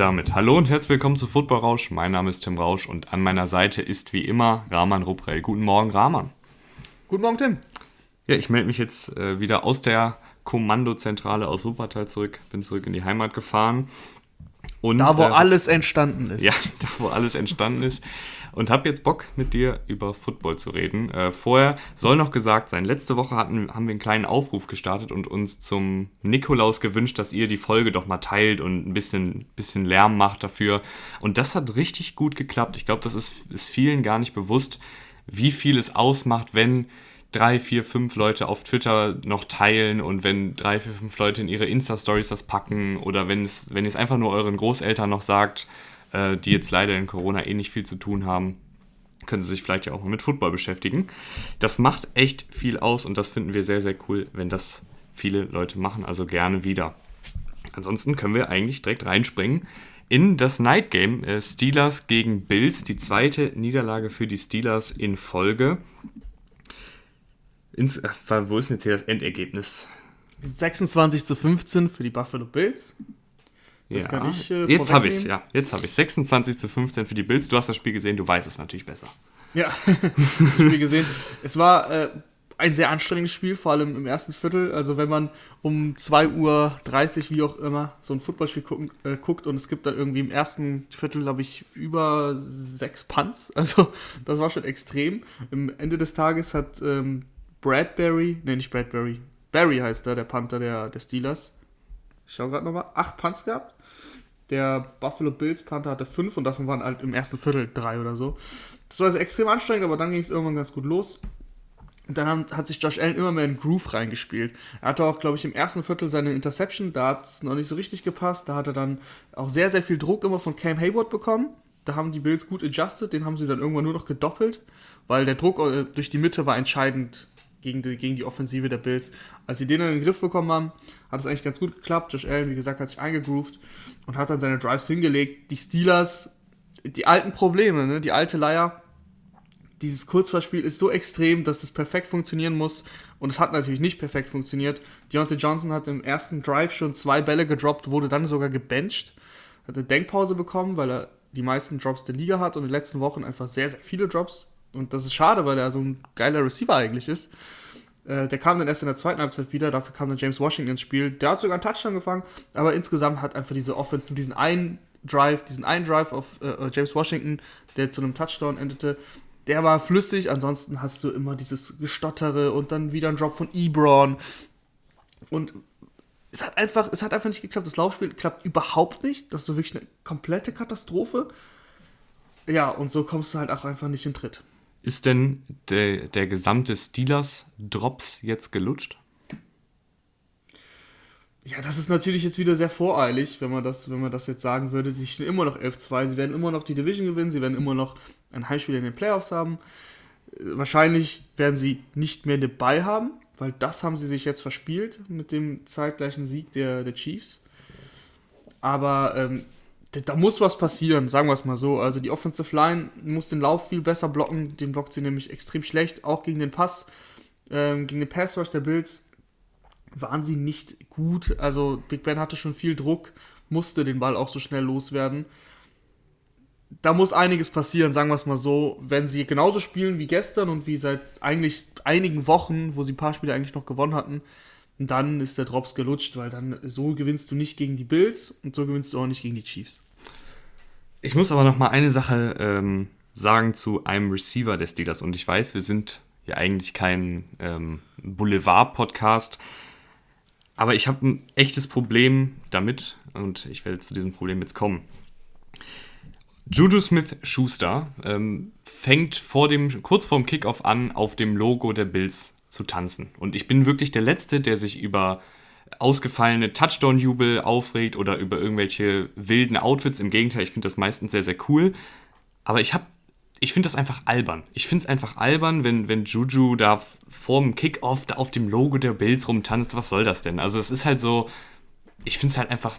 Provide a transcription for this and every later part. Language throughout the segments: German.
Und damit hallo und herzlich willkommen zu Football Rausch. Mein Name ist Tim Rausch und an meiner Seite ist wie immer Rahman Ruprell. Guten Morgen, Rahman. Guten Morgen, Tim. Ja, ich melde mich jetzt äh, wieder aus der Kommandozentrale aus Wuppertal zurück. Bin zurück in die Heimat gefahren. Und, da, wo äh, alles entstanden ist. Ja, da, wo alles entstanden ist und habe jetzt Bock, mit dir über Football zu reden. Äh, vorher soll noch gesagt sein, letzte Woche hatten, haben wir einen kleinen Aufruf gestartet und uns zum Nikolaus gewünscht, dass ihr die Folge doch mal teilt und ein bisschen, bisschen Lärm macht dafür. Und das hat richtig gut geklappt. Ich glaube, das ist, ist vielen gar nicht bewusst, wie viel es ausmacht, wenn drei, vier, fünf Leute auf Twitter noch teilen und wenn drei, vier, fünf Leute in ihre Insta-Stories das packen oder wenn es, wenn ihr es einfach nur euren Großeltern noch sagt, äh, die jetzt leider in Corona eh nicht viel zu tun haben, können sie sich vielleicht ja auch mal mit Football beschäftigen. Das macht echt viel aus und das finden wir sehr, sehr cool, wenn das viele Leute machen, also gerne wieder. Ansonsten können wir eigentlich direkt reinspringen in das Night Game äh, Steelers gegen Bills, die zweite Niederlage für die Steelers in Folge. Ins, wo ist denn jetzt hier das Endergebnis? 26 zu 15 für die Buffalo Bills. Das ja. Ich, äh, jetzt habe ich es, ja. Jetzt habe ich 26 zu 15 für die Bills. Du hast das Spiel gesehen, du weißt es natürlich besser. Ja, das Spiel gesehen. Es war äh, ein sehr anstrengendes Spiel, vor allem im ersten Viertel. Also wenn man um 2.30 Uhr, wie auch immer, so ein Footballspiel gucken, äh, guckt und es gibt dann irgendwie im ersten Viertel, glaube ich, über sechs Punts. Also das war schon extrem. Im Ende des Tages hat ähm, Bradbury, nee, nicht Bradbury, Barry heißt er, der Panther der, der Steelers. Ich schau gerade nochmal, acht Punts gehabt. Der Buffalo Bills Panther hatte fünf und davon waren halt im ersten Viertel drei oder so. Das war also extrem anstrengend, aber dann ging es irgendwann ganz gut los. Und dann haben, hat sich Josh Allen immer mehr in Groove reingespielt. Er hatte auch, glaube ich, im ersten Viertel seine Interception, da hat es noch nicht so richtig gepasst. Da hat er dann auch sehr, sehr viel Druck immer von Cam Hayward bekommen. Da haben die Bills gut adjusted, den haben sie dann irgendwann nur noch gedoppelt, weil der Druck äh, durch die Mitte war entscheidend gegen die, gegen die Offensive der Bills. Als sie den in den Griff bekommen haben, hat es eigentlich ganz gut geklappt. Josh Allen, wie gesagt, hat sich eingegroovt und hat dann seine Drives hingelegt. Die Steelers, die alten Probleme, ne? die alte Leier, dieses Kurzballspiel ist so extrem, dass es perfekt funktionieren muss. Und es hat natürlich nicht perfekt funktioniert. Deontay Johnson hat im ersten Drive schon zwei Bälle gedroppt, wurde dann sogar gebencht. Hat eine Denkpause bekommen, weil er die meisten Drops der Liga hat und in den letzten Wochen einfach sehr, sehr viele Drops und das ist schade, weil er so ein geiler Receiver eigentlich ist. Äh, der kam dann erst in der zweiten Halbzeit wieder, dafür kam dann James Washington ins Spiel. Der hat sogar einen Touchdown gefangen, aber insgesamt hat einfach diese Offense nur diesen einen Drive, diesen einen Drive auf äh, James Washington, der zu einem Touchdown endete, der war flüssig. Ansonsten hast du immer dieses Gestottere und dann wieder ein Drop von Ebron. Und es hat einfach, es hat einfach nicht geklappt. Das Laufspiel klappt überhaupt nicht. Das ist so wirklich eine komplette Katastrophe. Ja, und so kommst du halt auch einfach nicht in Tritt. Ist denn der, der gesamte Steelers-Drops jetzt gelutscht? Ja, das ist natürlich jetzt wieder sehr voreilig, wenn man das, wenn man das jetzt sagen würde. Sie stehen immer noch 11-2, sie werden immer noch die Division gewinnen, sie werden immer noch ein Heimspiel in den Playoffs haben. Wahrscheinlich werden sie nicht mehr dabei haben, weil das haben sie sich jetzt verspielt mit dem zeitgleichen Sieg der, der Chiefs. Aber ähm, da muss was passieren, sagen wir es mal so. Also die Offensive Line muss den Lauf viel besser blocken. Den blockt sie nämlich extrem schlecht, auch gegen den Pass. Ähm, gegen den Pass Rush der Bills waren sie nicht gut. Also Big Ben hatte schon viel Druck, musste den Ball auch so schnell loswerden. Da muss einiges passieren, sagen wir es mal so. Wenn sie genauso spielen wie gestern und wie seit eigentlich einigen Wochen, wo sie ein paar Spiele eigentlich noch gewonnen hatten, und dann ist der Drops gelutscht, weil dann so gewinnst du nicht gegen die Bills und so gewinnst du auch nicht gegen die Chiefs. Ich muss aber noch mal eine Sache ähm, sagen zu einem Receiver des Steelers. Und ich weiß, wir sind ja eigentlich kein ähm, Boulevard-Podcast. Aber ich habe ein echtes Problem damit und ich werde zu diesem Problem jetzt kommen. Juju Smith Schuster ähm, fängt vor dem, kurz vorm Kickoff an, auf dem Logo der Bills zu tanzen. Und ich bin wirklich der Letzte, der sich über ausgefallene Touchdown-Jubel aufregt oder über irgendwelche wilden Outfits. Im Gegenteil, ich finde das meistens sehr, sehr cool. Aber ich habe ich finde das einfach albern. Ich finde es einfach albern, wenn, wenn Juju da vorm Kickoff da auf dem Logo der Bills rumtanzt. Was soll das denn? Also es ist halt so, ich finde es halt einfach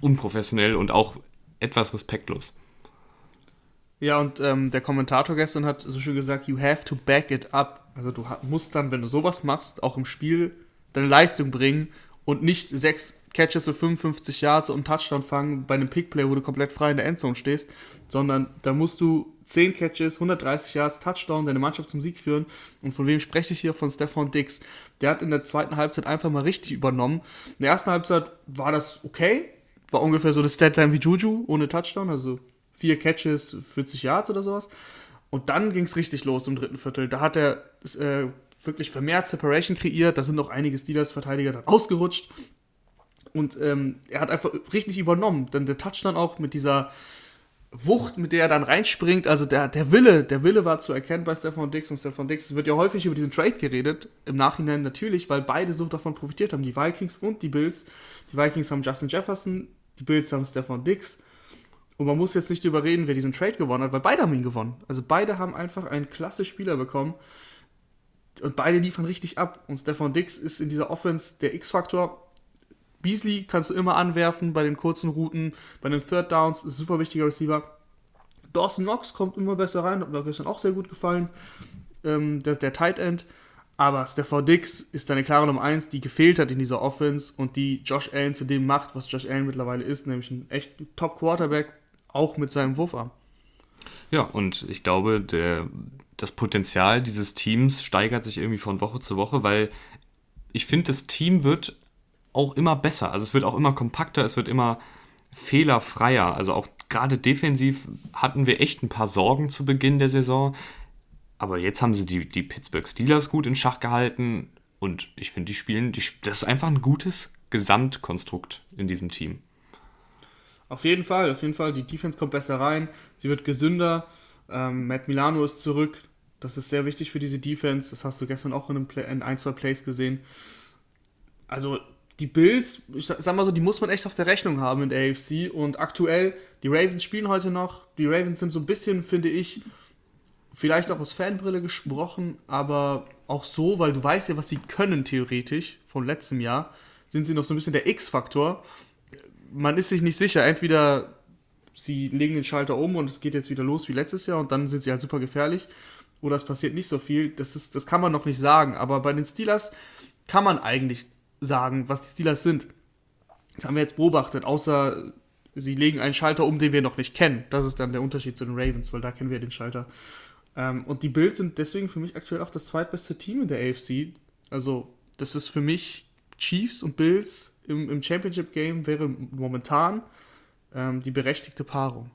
unprofessionell und auch etwas respektlos. Ja, und ähm, der Kommentator gestern hat so schön gesagt, you have to back it up. Also du musst dann, wenn du sowas machst, auch im Spiel deine Leistung bringen und nicht sechs Catches für 55 Yards und Touchdown fangen bei einem Pickplay, wo du komplett frei in der Endzone stehst, sondern da musst du 10 Catches, 130 Yards, Touchdown, deine Mannschaft zum Sieg führen. Und von wem spreche ich hier? Von Stefan Dix. Der hat in der zweiten Halbzeit einfach mal richtig übernommen. In der ersten Halbzeit war das okay, war ungefähr so das Statline wie Juju, ohne Touchdown, also vier Catches, 40 Yards oder sowas. Und dann ging es richtig los im dritten Viertel. Da hat er äh, wirklich vermehrt Separation kreiert. Da sind noch einige Steelers-Verteidiger dann ausgerutscht. Und ähm, er hat einfach richtig übernommen. Dann der Touchdown auch mit dieser Wucht, mit der er dann reinspringt. Also der, der Wille, der Wille war zu erkennen bei Stefan Dix und Stefan Dix. Wird ja häufig über diesen Trade geredet. Im Nachhinein natürlich, weil beide so davon profitiert haben. Die Vikings und die Bills. Die Vikings haben Justin Jefferson, die Bills haben Stefan Dix. Und man muss jetzt nicht überreden, wer diesen Trade gewonnen hat, weil beide haben ihn gewonnen. Also beide haben einfach einen klasse Spieler bekommen. Und beide liefern richtig ab. Und Stefan Dix ist in dieser Offense der X-Faktor. Beasley kannst du immer anwerfen bei den kurzen Routen, bei den Third Downs, ist ein super wichtiger Receiver. Dawson Knox kommt immer besser rein, hat mir gestern auch sehr gut gefallen. Ähm, der, der Tight End. Aber Stefan Dix ist eine klare Nummer 1, die gefehlt hat in dieser Offense und die Josh Allen zu dem macht, was Josh Allen mittlerweile ist, nämlich ein echt Top-Quarterback, auch mit seinem Wurfarm. Ja, und ich glaube, der, das Potenzial dieses Teams steigert sich irgendwie von Woche zu Woche, weil ich finde, das Team wird auch immer besser. Also es wird auch immer kompakter, es wird immer fehlerfreier. Also auch gerade defensiv hatten wir echt ein paar Sorgen zu Beginn der Saison. Aber jetzt haben sie die, die Pittsburgh Steelers gut in Schach gehalten. Und ich finde, die spielen, die, das ist einfach ein gutes Gesamtkonstrukt in diesem Team. Auf jeden Fall, auf jeden Fall. Die Defense kommt besser rein. Sie wird gesünder. Ähm, Matt Milano ist zurück. Das ist sehr wichtig für diese Defense. Das hast du gestern auch in, Play, in ein, zwei Plays gesehen. Also die Bills, ich sag mal so, die muss man echt auf der Rechnung haben in der AFC. Und aktuell, die Ravens spielen heute noch. Die Ravens sind so ein bisschen, finde ich, vielleicht auch aus Fanbrille gesprochen, aber auch so, weil du weißt ja, was sie können theoretisch von letztem Jahr, sind sie noch so ein bisschen der X-Faktor. Man ist sich nicht sicher, entweder sie legen den Schalter um und es geht jetzt wieder los wie letztes Jahr und dann sind sie halt super gefährlich oder es passiert nicht so viel. Das, ist, das kann man noch nicht sagen, aber bei den Steelers kann man eigentlich sagen, was die Steelers sind. Das haben wir jetzt beobachtet, außer sie legen einen Schalter um, den wir noch nicht kennen. Das ist dann der Unterschied zu den Ravens, weil da kennen wir den Schalter. Ähm, und die Bills sind deswegen für mich aktuell auch das zweitbeste Team in der AFC. Also, das ist für mich Chiefs und Bills im, im Championship Game wäre momentan ähm, die berechtigte Paarung.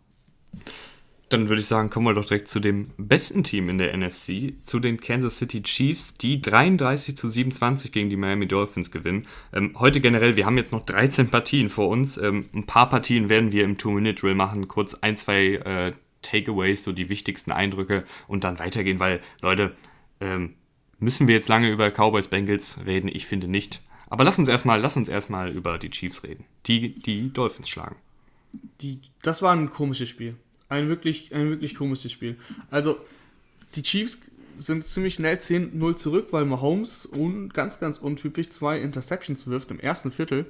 Dann würde ich sagen, kommen wir doch direkt zu dem besten Team in der NFC, zu den Kansas City Chiefs, die 33 zu 27 gegen die Miami Dolphins gewinnen. Ähm, heute generell, wir haben jetzt noch 13 Partien vor uns. Ähm, ein paar Partien werden wir im Two-Minute-Drill machen, kurz ein, zwei äh, Takeaways, so die wichtigsten Eindrücke und dann weitergehen, weil, Leute, ähm, müssen wir jetzt lange über Cowboys Bengals reden? Ich finde nicht. Aber lass uns erstmal, lass über die Chiefs reden, die die Dolphins schlagen. Die, das war ein komisches Spiel. Ein wirklich, ein wirklich komisches Spiel. Also, die Chiefs sind ziemlich schnell 10-0 zurück, weil Mahomes un, ganz, ganz untypisch zwei Interceptions wirft im ersten Viertel.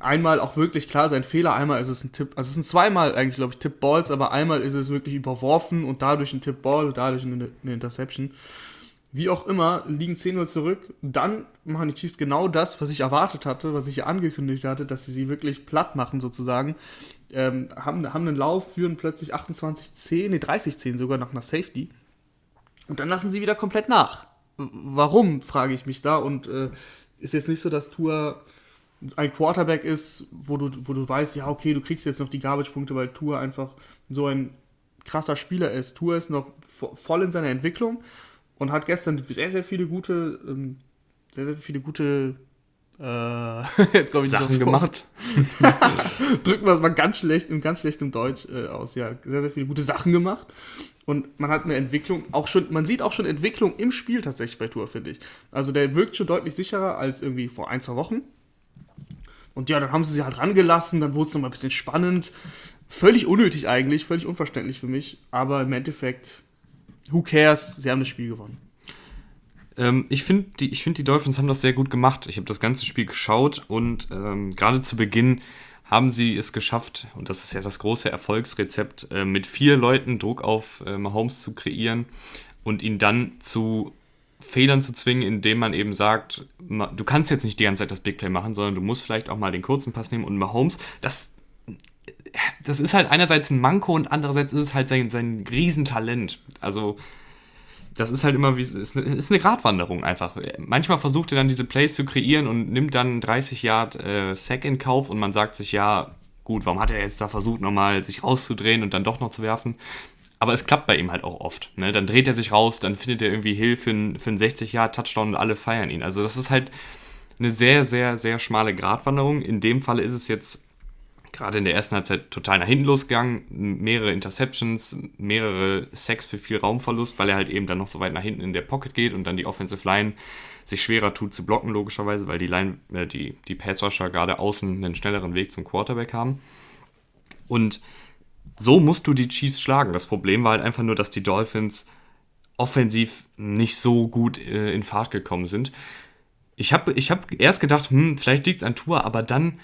Einmal auch wirklich klar sein Fehler, einmal ist es ein Tipp, also es sind zweimal eigentlich, glaube ich, Tipp-Balls, aber einmal ist es wirklich überworfen und dadurch ein Tipp-Ball und dadurch eine, eine Interception. Wie auch immer, liegen 10-0 zurück. Dann machen die Chiefs genau das, was ich erwartet hatte, was ich ja angekündigt hatte, dass sie sie wirklich platt machen sozusagen ähm, haben, haben einen Lauf, führen plötzlich 28-10, nee, 30-10 sogar nach einer Safety. Und dann lassen sie wieder komplett nach. Warum, frage ich mich da. Und äh, ist jetzt nicht so, dass Tour ein Quarterback ist, wo du, wo du weißt, ja, okay, du kriegst jetzt noch die Garbage-Punkte, weil Tour einfach so ein krasser Spieler ist. Tour ist noch voll in seiner Entwicklung und hat gestern sehr, sehr viele gute, ähm, sehr, sehr viele gute äh, jetzt ich Sachen nicht gemacht. Drücken wir es mal ganz schlecht, im ganz schlechtem Deutsch äh, aus. Ja, sehr, sehr viele gute Sachen gemacht. Und man hat eine Entwicklung, auch schon, man sieht auch schon Entwicklung im Spiel tatsächlich bei Tour, finde ich. Also der wirkt schon deutlich sicherer als irgendwie vor ein, zwei Wochen. Und ja, dann haben sie sie halt rangelassen, dann wurde es nochmal ein bisschen spannend. Völlig unnötig eigentlich, völlig unverständlich für mich. Aber im Endeffekt, who cares? Sie haben das Spiel gewonnen. Ähm, ich finde, die, find, die Dolphins haben das sehr gut gemacht. Ich habe das ganze Spiel geschaut und ähm, gerade zu Beginn haben sie es geschafft, und das ist ja das große Erfolgsrezept, äh, mit vier Leuten Druck auf äh, Mahomes zu kreieren und ihn dann zu Fehlern zu zwingen, indem man eben sagt, du kannst jetzt nicht die ganze Zeit das Big Play machen, sondern du musst vielleicht auch mal den kurzen Pass nehmen und Mahomes, das, das ist halt einerseits ein Manko und andererseits ist es halt sein, sein Riesentalent. Also, das ist halt immer wie, ist eine, ist eine Gratwanderung einfach. Manchmal versucht er dann diese Plays zu kreieren und nimmt dann 30 Yard äh, Sack in Kauf und man sagt sich, ja, gut, warum hat er jetzt da versucht, nochmal sich rauszudrehen und dann doch noch zu werfen? Aber es klappt bei ihm halt auch oft. Ne? Dann dreht er sich raus, dann findet er irgendwie Hilfe für, einen 60-Jahr-Touchdown und alle feiern ihn. Also das ist halt eine sehr, sehr, sehr schmale Gratwanderung. In dem Falle ist es jetzt gerade in der ersten Halbzeit total nach hinten losgegangen. Mehrere Interceptions, mehrere Sacks für viel Raumverlust, weil er halt eben dann noch so weit nach hinten in der Pocket geht und dann die Offensive Line sich schwerer tut zu blocken, logischerweise, weil die, Line, äh, die, die Pass-Rusher gerade außen einen schnelleren Weg zum Quarterback haben. Und so musst du die Chiefs schlagen. Das Problem war halt einfach nur, dass die Dolphins offensiv nicht so gut äh, in Fahrt gekommen sind. Ich habe ich hab erst gedacht, hm, vielleicht liegt es an Tour, aber dann,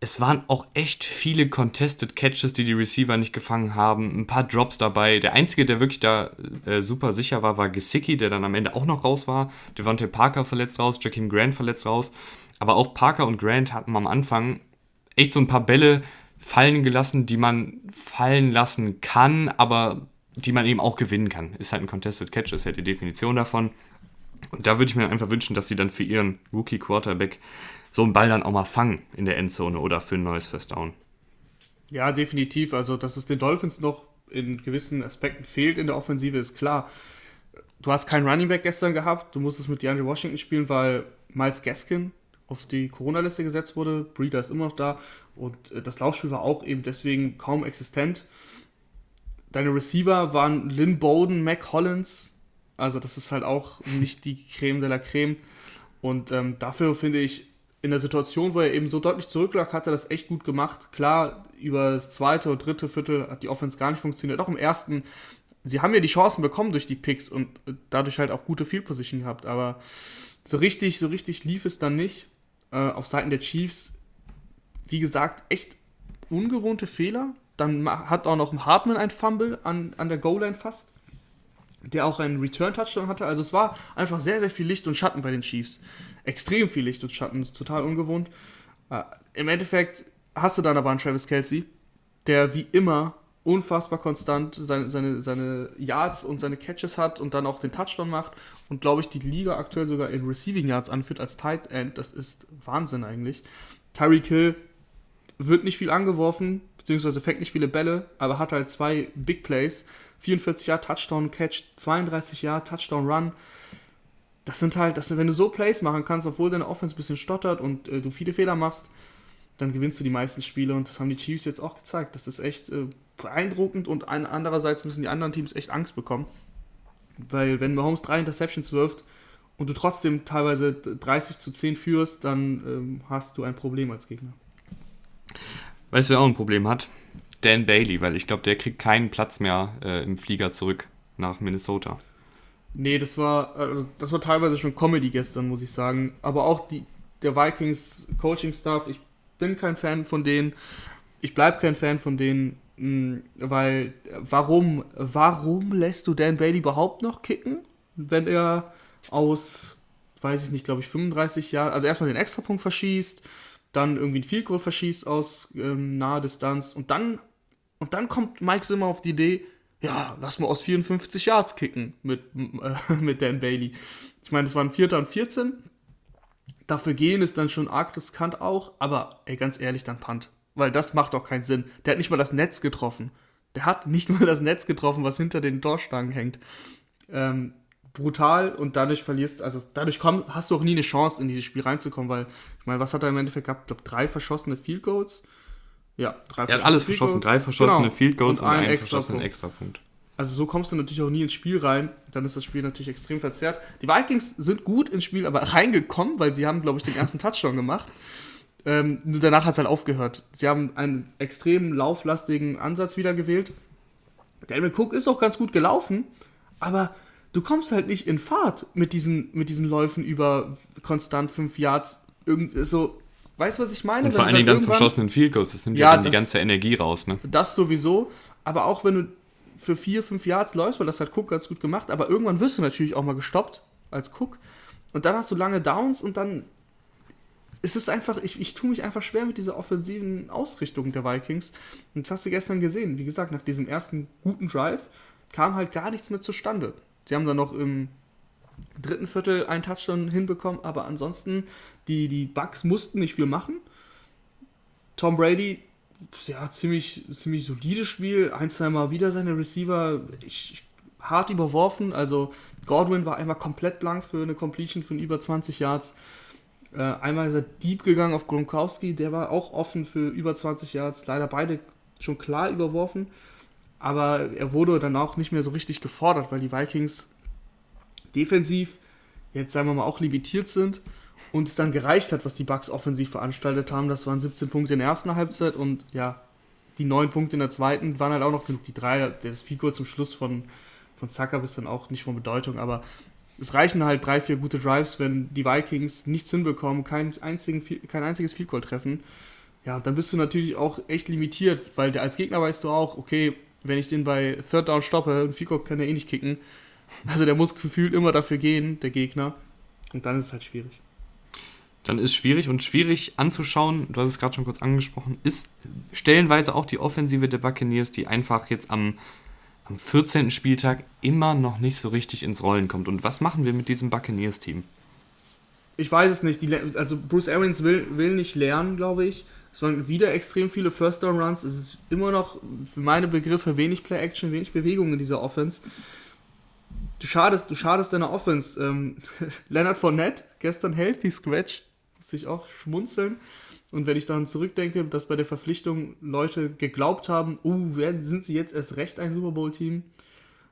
es waren auch echt viele Contested Catches, die die Receiver nicht gefangen haben. Ein paar Drops dabei. Der einzige, der wirklich da äh, super sicher war, war Gesicki, der dann am Ende auch noch raus war. Devontae Parker verletzt raus, Jakeem Grant verletzt raus. Aber auch Parker und Grant hatten am Anfang echt so ein paar Bälle, fallen gelassen, die man fallen lassen kann, aber die man eben auch gewinnen kann. Ist halt ein Contested Catch, ist halt die Definition davon. Und da würde ich mir einfach wünschen, dass sie dann für ihren Rookie Quarterback so einen Ball dann auch mal fangen in der Endzone oder für ein neues First Down. Ja, definitiv. Also, dass es den Dolphins noch in gewissen Aspekten fehlt in der Offensive, ist klar. Du hast keinen Running Back gestern gehabt, du musstest mit DeAndre Washington spielen, weil Miles Gaskin auf die Corona-Liste gesetzt wurde. Breeder ist immer noch da und äh, das Laufspiel war auch eben deswegen kaum existent. Deine Receiver waren Lynn Bowden, Mac Hollins. Also das ist halt auch nicht die Creme de la Creme. Und ähm, dafür finde ich, in der Situation, wo er eben so deutlich zurücklag, hat er das echt gut gemacht. Klar, über das zweite und dritte Viertel hat die Offense gar nicht funktioniert. Auch im ersten, sie haben ja die Chancen bekommen durch die Picks und dadurch halt auch gute Field Position gehabt. Aber so richtig, so richtig lief es dann nicht. Äh, auf Seiten der Chiefs wie gesagt, echt ungewohnte Fehler. Dann hat auch noch Hartman ein Fumble an, an der Goal-Line fast, der auch einen Return-Touchdown hatte. Also es war einfach sehr, sehr viel Licht und Schatten bei den Chiefs. Extrem viel Licht und Schatten, total ungewohnt. Äh, Im Endeffekt hast du dann aber einen Travis Kelsey, der wie immer unfassbar konstant seine, seine, seine Yards und seine Catches hat und dann auch den Touchdown macht und glaube ich die Liga aktuell sogar in Receiving Yards anführt als Tight End. Das ist Wahnsinn eigentlich. Tyreek Hill wird nicht viel angeworfen, beziehungsweise fängt nicht viele Bälle, aber hat halt zwei Big Plays. 44 Jahre Touchdown Catch, 32 Jahre Touchdown Run. Das sind halt, das sind, wenn du so Plays machen kannst, obwohl deine Offense ein bisschen stottert und äh, du viele Fehler machst, dann gewinnst du die meisten Spiele und das haben die Chiefs jetzt auch gezeigt. Das ist echt äh, beeindruckend und ein, andererseits müssen die anderen Teams echt Angst bekommen. Weil wenn Mahomes drei Interceptions wirft und du trotzdem teilweise 30 zu 10 führst, dann ähm, hast du ein Problem als Gegner. Weißt du, wer auch ein Problem hat? Dan Bailey, weil ich glaube, der kriegt keinen Platz mehr äh, im Flieger zurück nach Minnesota. Nee, das war, also das war teilweise schon Comedy gestern, muss ich sagen. Aber auch die, der Vikings Coaching-Staff, ich bin kein Fan von denen. Ich bleibe kein Fan von denen, mh, weil warum, warum lässt du Dan Bailey überhaupt noch kicken, wenn er aus, weiß ich nicht, glaube ich, 35 Jahren, also erstmal den Extrapunkt verschießt, dann irgendwie ein Field Goal verschießt aus ähm, naher Distanz und dann, und dann kommt Mike Zimmer auf die Idee, ja, lass mal aus 54 Yards kicken mit, äh, mit Dan Bailey. Ich meine, es waren Vierter und 14. Dafür gehen ist dann schon arg riskant auch, aber ey, ganz ehrlich, dann Punt. Weil das macht doch keinen Sinn. Der hat nicht mal das Netz getroffen. Der hat nicht mal das Netz getroffen, was hinter den Torstangen hängt. Ähm, brutal und dadurch verlierst, also dadurch komm, hast du auch nie eine Chance, in dieses Spiel reinzukommen, weil, ich meine, was hat er im Endeffekt gehabt? Ich glaube, drei verschossene Field Goals. Ja, drei Er hat alles verschossen, drei verschossene genau. Field Goals und, und einen, einen extra verschossenen Extrapunkt. Also so kommst du natürlich auch nie ins Spiel rein. Dann ist das Spiel natürlich extrem verzerrt. Die Vikings sind gut ins Spiel, aber reingekommen, weil sie haben, glaube ich, den ersten Touchdown gemacht. Ähm, nur danach hat es halt aufgehört. Sie haben einen extrem lauflastigen Ansatz wieder gewählt. Delvin Cook ist auch ganz gut gelaufen, aber du kommst halt nicht in Fahrt mit diesen, mit diesen Läufen über konstant fünf Yards. Irgend, so, weißt du, was ich meine? Und vor allen Dingen dann verschossenen Field Goals, das nimmt ja, ja dann das, die ganze Energie raus, ne? Das sowieso, aber auch wenn du für vier, fünf Yards läufst, weil das hat Cook ganz gut gemacht, aber irgendwann wirst du natürlich auch mal gestoppt als Cook. Und dann hast du lange Downs und dann ist es einfach, ich, ich tue mich einfach schwer mit dieser offensiven Ausrichtung der Vikings. Und das hast du gestern gesehen. Wie gesagt, nach diesem ersten guten Drive kam halt gar nichts mehr zustande. Sie haben dann noch im dritten Viertel einen Touchdown hinbekommen, aber ansonsten, die, die Bucks mussten nicht viel machen. Tom Brady, ja, ziemlich, ziemlich solides Spiel. Ein, zwei Mal wieder seine Receiver ich, hart überworfen. Also Godwin war einmal komplett blank für eine Completion von über 20 Yards. Äh, einmal ist er deep gegangen auf Gronkowski, der war auch offen für über 20 Yards. Leider beide schon klar überworfen. Aber er wurde dann auch nicht mehr so richtig gefordert, weil die Vikings defensiv jetzt sagen wir mal auch limitiert sind und es dann gereicht hat, was die Bucks offensiv veranstaltet haben. Das waren 17 Punkte in der ersten Halbzeit und ja, die 9 Punkte in der zweiten waren halt auch noch genug. Die drei, das Figur zum Schluss von, von Zucker ist dann auch nicht von Bedeutung, aber es reichen halt drei, vier gute Drives, wenn die Vikings nichts hinbekommen, kein, einzigen, kein einziges Field Goal treffen. Ja, dann bist du natürlich auch echt limitiert, weil als Gegner weißt du auch, okay, wenn ich den bei Third Down stoppe, ein Field Goal kann er eh nicht kicken. Also der muss gefühlt immer dafür gehen, der Gegner. Und dann ist es halt schwierig. Dann ist schwierig und schwierig anzuschauen, du hast es gerade schon kurz angesprochen, ist stellenweise auch die Offensive der Buccaneers, die einfach jetzt am, am 14. Spieltag immer noch nicht so richtig ins Rollen kommt. Und was machen wir mit diesem Buccaneers-Team? Ich weiß es nicht. Die, also Bruce Arians will, will nicht lernen, glaube ich. Es waren wieder extrem viele First-Down-Runs. Es ist immer noch für meine Begriffe wenig Play-Action, wenig Bewegung in dieser Offense du schadest, du schadest deiner Offense. Ähm, Leonard Fournette, gestern Healthy Scratch, musste ich auch schmunzeln. Und wenn ich daran zurückdenke, dass bei der Verpflichtung Leute geglaubt haben, oh, uh, sind sie jetzt erst recht ein Super Bowl-Team?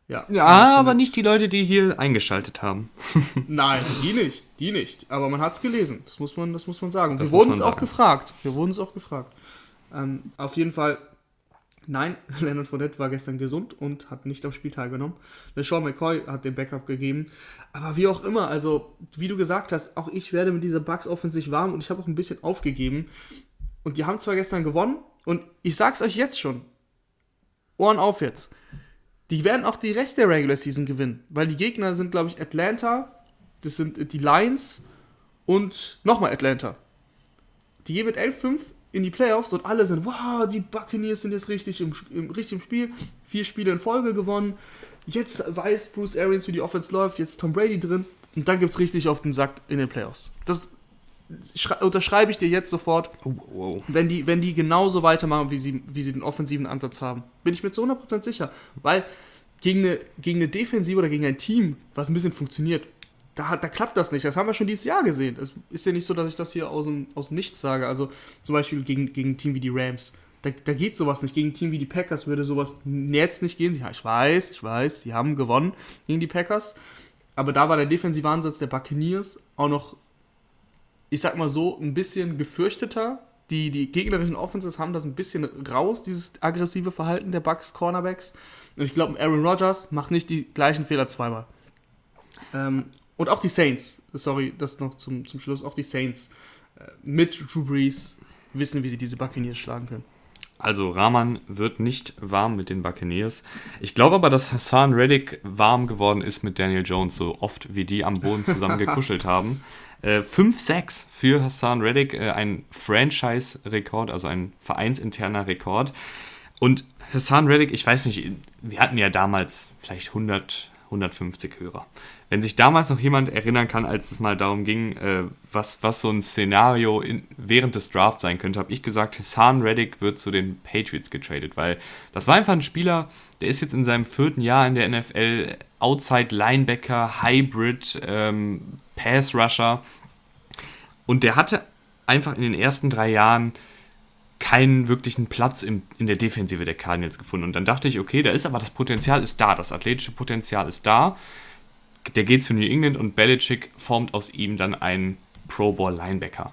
Ja, ja aber nicht die Leute, die hier eingeschaltet haben. Nein, die nicht, die nicht. Aber man hat es gelesen, das muss man, das muss man sagen. Das wir wurden es auch gefragt. Wir wurden es auch gefragt. Ähm, auf jeden Fall Nein, Leonard Fournette war gestern gesund und hat nicht am Spiel teilgenommen. LeSean McCoy hat den Backup gegeben. Aber wie auch immer, also wie du gesagt hast, auch ich werde mit dieser Bugs offensiv warm und ich habe auch ein bisschen aufgegeben. Und die haben zwar gestern gewonnen und ich sag's euch jetzt schon. Ohren auf jetzt. Die werden auch die Rest der Regular Season gewinnen, weil die Gegner sind, glaube ich, Atlanta, das sind die Lions und nochmal Atlanta. Die gehen mit 11-5 in die Playoffs und alle sind, wow, die Buccaneers sind jetzt richtig im, im richtigen Spiel. Vier Spiele in Folge gewonnen. Jetzt weiß Bruce Arians, wie die Offense läuft. Jetzt Tom Brady drin. Und dann gibt es richtig auf den Sack in den Playoffs. Das unterschreibe ich dir jetzt sofort. Oh. Wenn, die, wenn die genauso weitermachen, wie sie, wie sie den offensiven Ansatz haben. Bin ich mir zu 100% sicher. Weil gegen eine, gegen eine Defensive oder gegen ein Team, was ein bisschen funktioniert, da, da klappt das nicht. Das haben wir schon dieses Jahr gesehen. Es ist ja nicht so, dass ich das hier aus dem, aus dem Nichts sage. Also zum Beispiel gegen, gegen ein Team wie die Rams. Da, da geht sowas nicht. Gegen ein Team wie die Packers würde sowas jetzt nicht gehen. Ich weiß, ich weiß, sie haben gewonnen gegen die Packers. Aber da war der defensive Ansatz der Buccaneers auch noch, ich sag mal so, ein bisschen gefürchteter. Die, die gegnerischen Offenses haben das ein bisschen raus, dieses aggressive Verhalten der Bucks Cornerbacks. Und ich glaube, Aaron Rodgers macht nicht die gleichen Fehler zweimal. Ähm, und auch die Saints, sorry, das noch zum, zum Schluss, auch die Saints äh, mit Drew Brees wissen, wie sie diese Buccaneers schlagen können. Also Rahman wird nicht warm mit den Buccaneers. Ich glaube aber, dass Hassan Reddick warm geworden ist mit Daniel Jones, so oft wie die am Boden zusammen gekuschelt haben. 5-6 äh, für Hassan Reddick, äh, ein Franchise-Rekord, also ein vereinsinterner Rekord. Und Hassan Reddick, ich weiß nicht, wir hatten ja damals vielleicht 100, 150 Hörer. Wenn sich damals noch jemand erinnern kann, als es mal darum ging, äh, was, was so ein Szenario in, während des Drafts sein könnte, habe ich gesagt, Hassan Reddick wird zu den Patriots getradet, weil das war einfach ein Spieler, der ist jetzt in seinem vierten Jahr in der NFL, Outside Linebacker, Hybrid, ähm, Pass Rusher und der hatte einfach in den ersten drei Jahren keinen wirklichen Platz in, in der Defensive der Cardinals gefunden. Und dann dachte ich, okay, da ist aber das Potenzial ist da, das athletische Potenzial ist da. Der geht zu New England und Belichick formt aus ihm dann einen Pro Bowl Linebacker.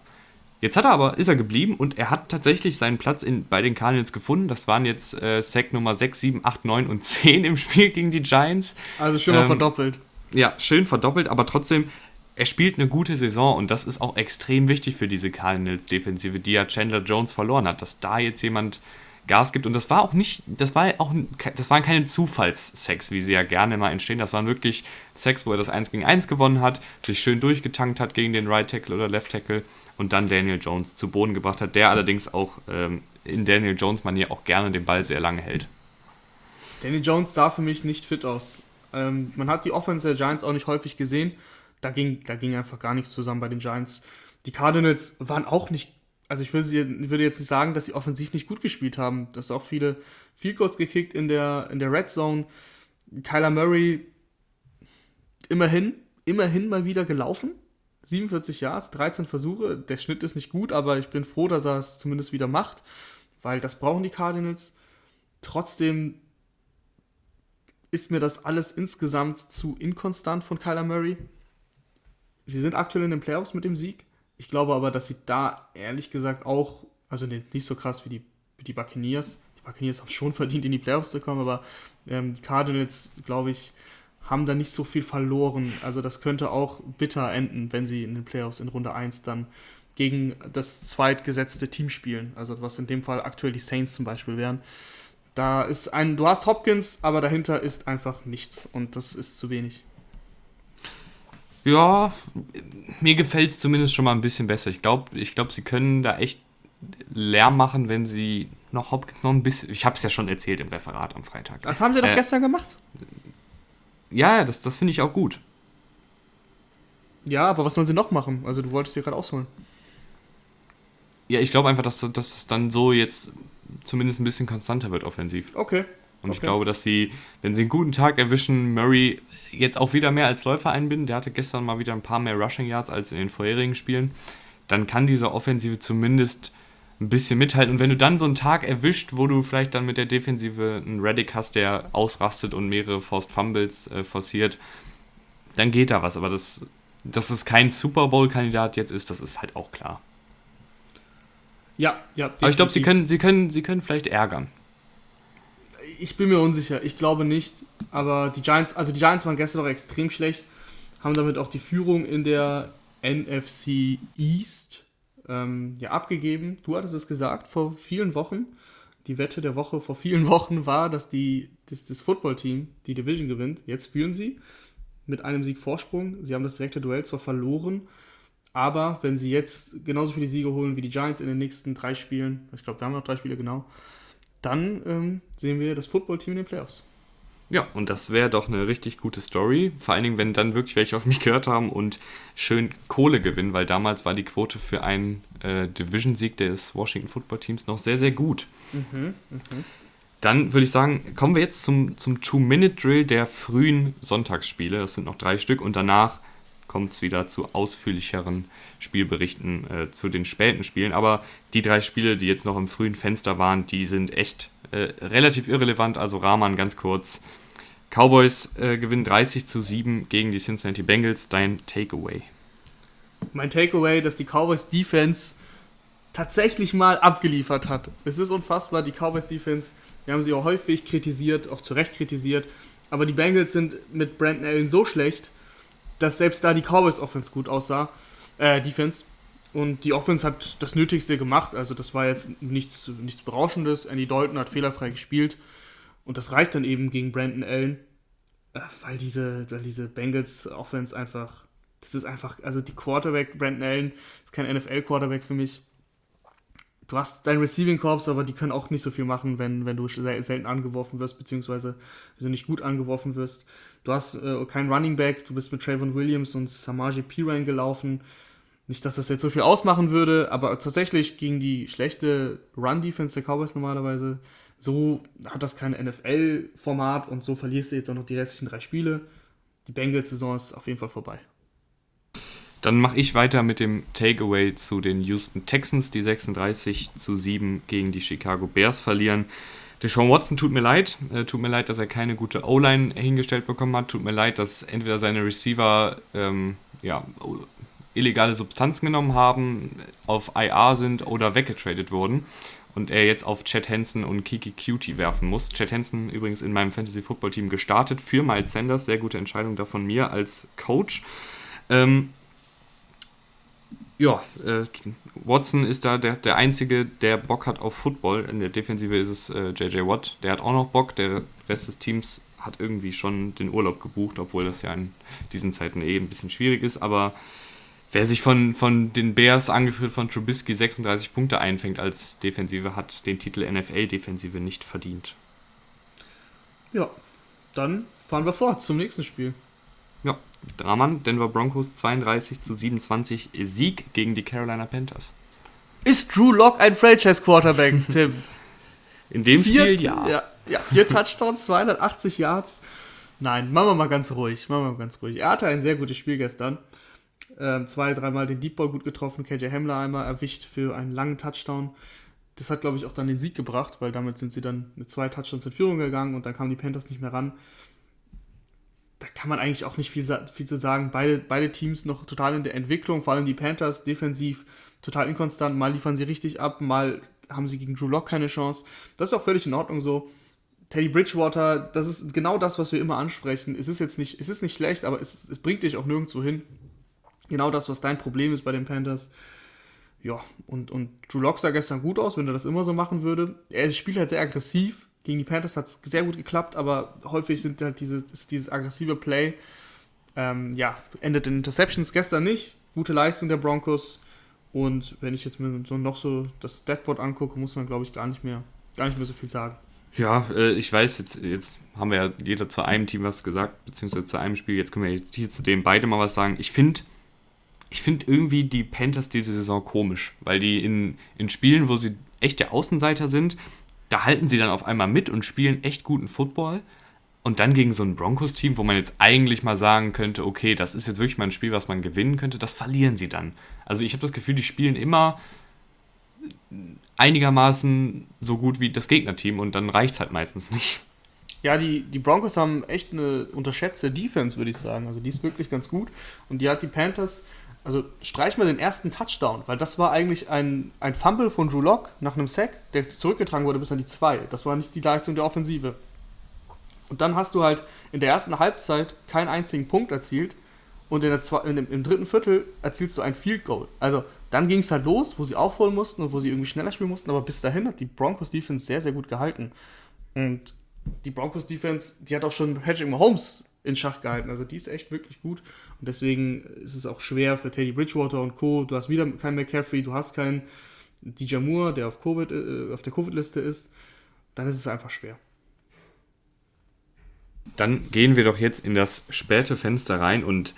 Jetzt hat er aber, ist er geblieben und er hat tatsächlich seinen Platz in, bei den Cardinals gefunden. Das waren jetzt äh, Sack Nummer 6, 7, 8, 9 und 10 im Spiel gegen die Giants. Also schon mal ähm, verdoppelt. Ja, schön verdoppelt, aber trotzdem, er spielt eine gute Saison und das ist auch extrem wichtig für diese Cardinals-Defensive, die ja Chandler Jones verloren hat. Dass da jetzt jemand Gas gibt. Und das war auch nicht, das war auch, das waren keine Zufallssex, wie sie ja gerne mal entstehen. Das waren wirklich Sex, wo er das 1 gegen 1 gewonnen hat, sich schön durchgetankt hat gegen den Right Tackle oder Left Tackle und dann Daniel Jones zu Boden gebracht hat, der allerdings auch ähm, in Daniel Jones-Manier auch gerne den Ball sehr lange hält. Daniel Jones sah für mich nicht fit aus. Ähm, man hat die Offense der Giants auch nicht häufig gesehen. Da ging, da ging einfach gar nichts zusammen bei den Giants. Die Cardinals waren auch nicht, also ich würde, würde jetzt nicht sagen, dass sie offensiv nicht gut gespielt haben. Das auch viele viel kurz gekickt in der, in der Red Zone. Kyler Murray immerhin, immerhin mal wieder gelaufen. 47 Yards, 13 Versuche. Der Schnitt ist nicht gut, aber ich bin froh, dass er es zumindest wieder macht, weil das brauchen die Cardinals. Trotzdem ist mir das alles insgesamt zu inkonstant von Kyler Murray. Sie sind aktuell in den Playoffs mit dem Sieg. Ich glaube aber, dass sie da ehrlich gesagt auch, also nicht so krass wie die, wie die Buccaneers. Die Buccaneers haben schon verdient, in die Playoffs zu kommen, aber ähm, die Cardinals, glaube ich, haben da nicht so viel verloren. Also das könnte auch bitter enden, wenn sie in den Playoffs in Runde 1 dann gegen das zweitgesetzte Team spielen. Also was in dem Fall aktuell die Saints zum Beispiel wären. Da ist ein, du hast Hopkins, aber dahinter ist einfach nichts und das ist zu wenig. Ja, mir gefällt es zumindest schon mal ein bisschen besser. Ich glaube, ich glaub, sie können da echt Lärm machen, wenn sie noch Hopkins noch ein bisschen. Ich habe es ja schon erzählt im Referat am Freitag. Das haben sie doch äh, gestern gemacht. Ja, das, das finde ich auch gut. Ja, aber was sollen sie noch machen? Also, du wolltest dir gerade ausholen. Ja, ich glaube einfach, dass, dass es dann so jetzt zumindest ein bisschen konstanter wird offensiv. Okay. Und okay. ich glaube, dass sie, wenn sie einen guten Tag erwischen, Murray jetzt auch wieder mehr als Läufer einbinden. Der hatte gestern mal wieder ein paar mehr Rushing Yards als in den vorherigen Spielen. Dann kann diese Offensive zumindest ein bisschen mithalten. Und wenn du dann so einen Tag erwischt, wo du vielleicht dann mit der Defensive einen Reddick hast, der ausrastet und mehrere Forced Fumbles äh, forciert, dann geht da was. Aber das, dass es kein Super Bowl-Kandidat jetzt ist, das ist halt auch klar. Ja, ja. Definitiv. Aber ich glaube, sie können, sie, können, sie können vielleicht ärgern. Ich bin mir unsicher. Ich glaube nicht. Aber die Giants, also die Giants waren gestern auch extrem schlecht, haben damit auch die Führung in der NFC East ähm, ja, abgegeben. Du hattest es gesagt vor vielen Wochen. Die Wette der Woche vor vielen Wochen war, dass die, das, das Footballteam die Division gewinnt. Jetzt führen sie mit einem Sieg Vorsprung. Sie haben das direkte Duell zwar verloren, aber wenn sie jetzt genauso viele Siege holen wie die Giants in den nächsten drei Spielen, ich glaube, wir haben noch drei Spiele genau, dann ähm, sehen wir das Footballteam in den Playoffs. Ja, und das wäre doch eine richtig gute Story. Vor allen Dingen, wenn dann wirklich welche auf mich gehört haben und schön Kohle gewinnen, weil damals war die Quote für einen äh, Division-Sieg des Washington Football Teams noch sehr, sehr gut. Mhm, mh. Dann würde ich sagen, kommen wir jetzt zum, zum Two-Minute-Drill der frühen Sonntagsspiele. Das sind noch drei Stück und danach kommt es wieder zu ausführlicheren Spielberichten äh, zu den späten Spielen. Aber die drei Spiele, die jetzt noch im frühen Fenster waren, die sind echt äh, relativ irrelevant. Also Rahman ganz kurz. Cowboys äh, gewinnen 30 zu 7 gegen die Cincinnati Bengals. Dein Takeaway. Mein Takeaway, dass die Cowboys Defense tatsächlich mal abgeliefert hat. Es ist unfassbar, die Cowboys Defense, wir haben sie auch häufig kritisiert, auch zu Recht kritisiert, aber die Bengals sind mit Brandon Allen so schlecht, dass selbst da die Cowboys Offense gut aussah, äh, Defense. Und die Offense hat das Nötigste gemacht. Also das war jetzt nichts, nichts Berauschendes. Andy Dalton hat fehlerfrei gespielt. Und das reicht dann eben gegen Brandon Allen. Äh, weil diese, weil diese Bengals Offense einfach, das ist einfach, also die Quarterback, Brandon Allen, ist kein NFL-Quarterback für mich. Du hast dein Receiving Corps, aber die können auch nicht so viel machen, wenn, wenn du selten angeworfen wirst, beziehungsweise wenn du nicht gut angeworfen wirst. Du hast äh, keinen Running Back, du bist mit Trayvon Williams und Samaji Piran gelaufen. Nicht, dass das jetzt so viel ausmachen würde, aber tatsächlich gegen die schlechte Run-Defense der Cowboys normalerweise, so hat das kein NFL-Format und so verlierst du jetzt auch noch die restlichen drei Spiele. Die Bengals-Saison ist auf jeden Fall vorbei. Dann mache ich weiter mit dem Takeaway zu den Houston Texans, die 36 zu 7 gegen die Chicago Bears verlieren. Deshaun Watson tut mir leid. Äh, tut mir leid, dass er keine gute O-Line hingestellt bekommen hat. Tut mir leid, dass entweder seine Receiver ähm, ja, illegale Substanzen genommen haben, auf IR sind oder weggetradet wurden. Und er jetzt auf Chad Hansen und Kiki Cutie werfen muss. Chad Hansen übrigens in meinem Fantasy Football Team gestartet für Miles Sanders. Sehr gute Entscheidung da von mir als Coach. Ähm, ja, äh, Watson ist da der, der Einzige, der Bock hat auf Football. In der Defensive ist es äh, JJ Watt, der hat auch noch Bock. Der Rest des Teams hat irgendwie schon den Urlaub gebucht, obwohl das ja in diesen Zeiten eh ein bisschen schwierig ist. Aber wer sich von, von den Bears, angeführt von Trubisky, 36 Punkte einfängt als Defensive, hat den Titel NFL-Defensive nicht verdient. Ja, dann fahren wir fort zum nächsten Spiel. Draman, Denver Broncos 32 zu 27, Sieg gegen die Carolina Panthers. Ist Drew Lock ein Franchise-Quarterback, Tim? In dem vier, Spiel, ja. ja. Ja, vier Touchdowns, 280 Yards. Nein, machen wir mal ganz ruhig. Machen wir mal ganz ruhig. Er hatte ein sehr gutes Spiel gestern. Ähm, zwei, dreimal den Deep Ball gut getroffen. KJ Hamler einmal erwischt für einen langen Touchdown. Das hat, glaube ich, auch dann den Sieg gebracht, weil damit sind sie dann mit zwei Touchdowns in Führung gegangen und dann kamen die Panthers nicht mehr ran. Da kann man eigentlich auch nicht viel, viel zu sagen. Beide, beide Teams noch total in der Entwicklung, vor allem die Panthers defensiv total inkonstant. Mal liefern sie richtig ab, mal haben sie gegen Drew Lock keine Chance. Das ist auch völlig in Ordnung so. Teddy Bridgewater, das ist genau das, was wir immer ansprechen. Es ist jetzt nicht, es ist nicht schlecht, aber es, es bringt dich auch nirgendwo hin. Genau das, was dein Problem ist bei den Panthers. Ja, und, und Drew Lock sah gestern gut aus, wenn er das immer so machen würde. Er spielt halt sehr aggressiv. Gegen die Panthers hat es sehr gut geklappt, aber häufig sind halt diese, dieses aggressive Play. Ähm, ja, endet in Interceptions gestern nicht. Gute Leistung der Broncos. Und wenn ich jetzt mir so noch so das Statboard angucke, muss man, glaube ich, gar nicht mehr, gar nicht mehr so viel sagen. Ja, äh, ich weiß, jetzt, jetzt haben wir ja jeder zu einem Team was gesagt, beziehungsweise zu einem Spiel. Jetzt können wir jetzt hier zu dem beide mal was sagen. Ich finde ich finde irgendwie die Panthers diese Saison komisch, weil die in, in Spielen, wo sie echte Außenseiter sind, da halten sie dann auf einmal mit und spielen echt guten Football. Und dann gegen so ein Broncos-Team, wo man jetzt eigentlich mal sagen könnte, okay, das ist jetzt wirklich mal ein Spiel, was man gewinnen könnte, das verlieren sie dann. Also ich habe das Gefühl, die spielen immer einigermaßen so gut wie das Gegnerteam und dann reicht es halt meistens nicht. Ja, die, die Broncos haben echt eine unterschätzte Defense, würde ich sagen. Also die ist wirklich ganz gut. Und die hat die Panthers, also streich mal den ersten Touchdown, weil das war eigentlich ein, ein Fumble von Drew Lock nach einem Sack, der zurückgetragen wurde bis an die 2. Das war nicht die Leistung der Offensive. Und dann hast du halt in der ersten Halbzeit keinen einzigen Punkt erzielt und in der zwei, in dem, im dritten Viertel erzielst du ein Field Goal. Also dann ging es halt los, wo sie aufholen mussten und wo sie irgendwie schneller spielen mussten, aber bis dahin hat die Broncos Defense sehr, sehr gut gehalten. Und die Broncos Defense, die hat auch schon Patrick Mahomes in Schach gehalten. Also die ist echt wirklich gut. Und deswegen ist es auch schwer für Teddy Bridgewater und Co. Du hast wieder keinen McCaffrey, du hast keinen DJ Moore, der auf, COVID, äh, auf der Covid-Liste ist. Dann ist es einfach schwer. Dann gehen wir doch jetzt in das späte Fenster rein und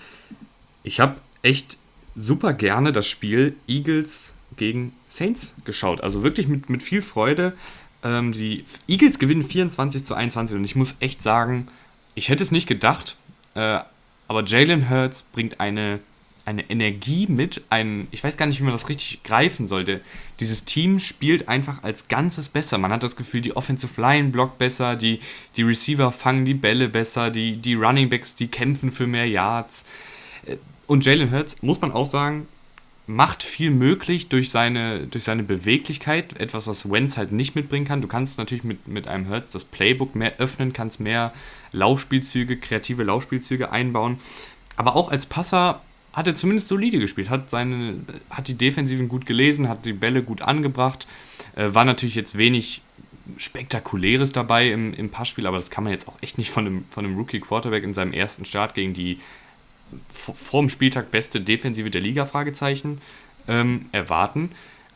ich habe echt super gerne das Spiel Eagles gegen Saints geschaut. Also wirklich mit, mit viel Freude. Ähm, die Eagles gewinnen 24 zu 21 und ich muss echt sagen, ich hätte es nicht gedacht, äh, aber Jalen Hurts bringt eine, eine Energie mit, ein, ich weiß gar nicht, wie man das richtig greifen sollte. Dieses Team spielt einfach als Ganzes besser. Man hat das Gefühl, die Offensive Line blockt besser, die, die Receiver fangen die Bälle besser, die, die Running Backs, die kämpfen für mehr Yards. Äh, und Jalen Hurts, muss man auch sagen, macht viel möglich durch seine, durch seine Beweglichkeit, etwas, was Wenz halt nicht mitbringen kann. Du kannst natürlich mit, mit einem Hurts das Playbook mehr öffnen, kannst mehr Laufspielzüge, kreative Laufspielzüge einbauen. Aber auch als Passer hat er zumindest solide gespielt, hat, seine, hat die Defensiven gut gelesen, hat die Bälle gut angebracht. Äh, war natürlich jetzt wenig Spektakuläres dabei im, im Passspiel, aber das kann man jetzt auch echt nicht von einem, von einem Rookie-Quarterback in seinem ersten Start gegen die vor dem Spieltag beste Defensive der Liga, Fragezeichen, ähm, erwarten.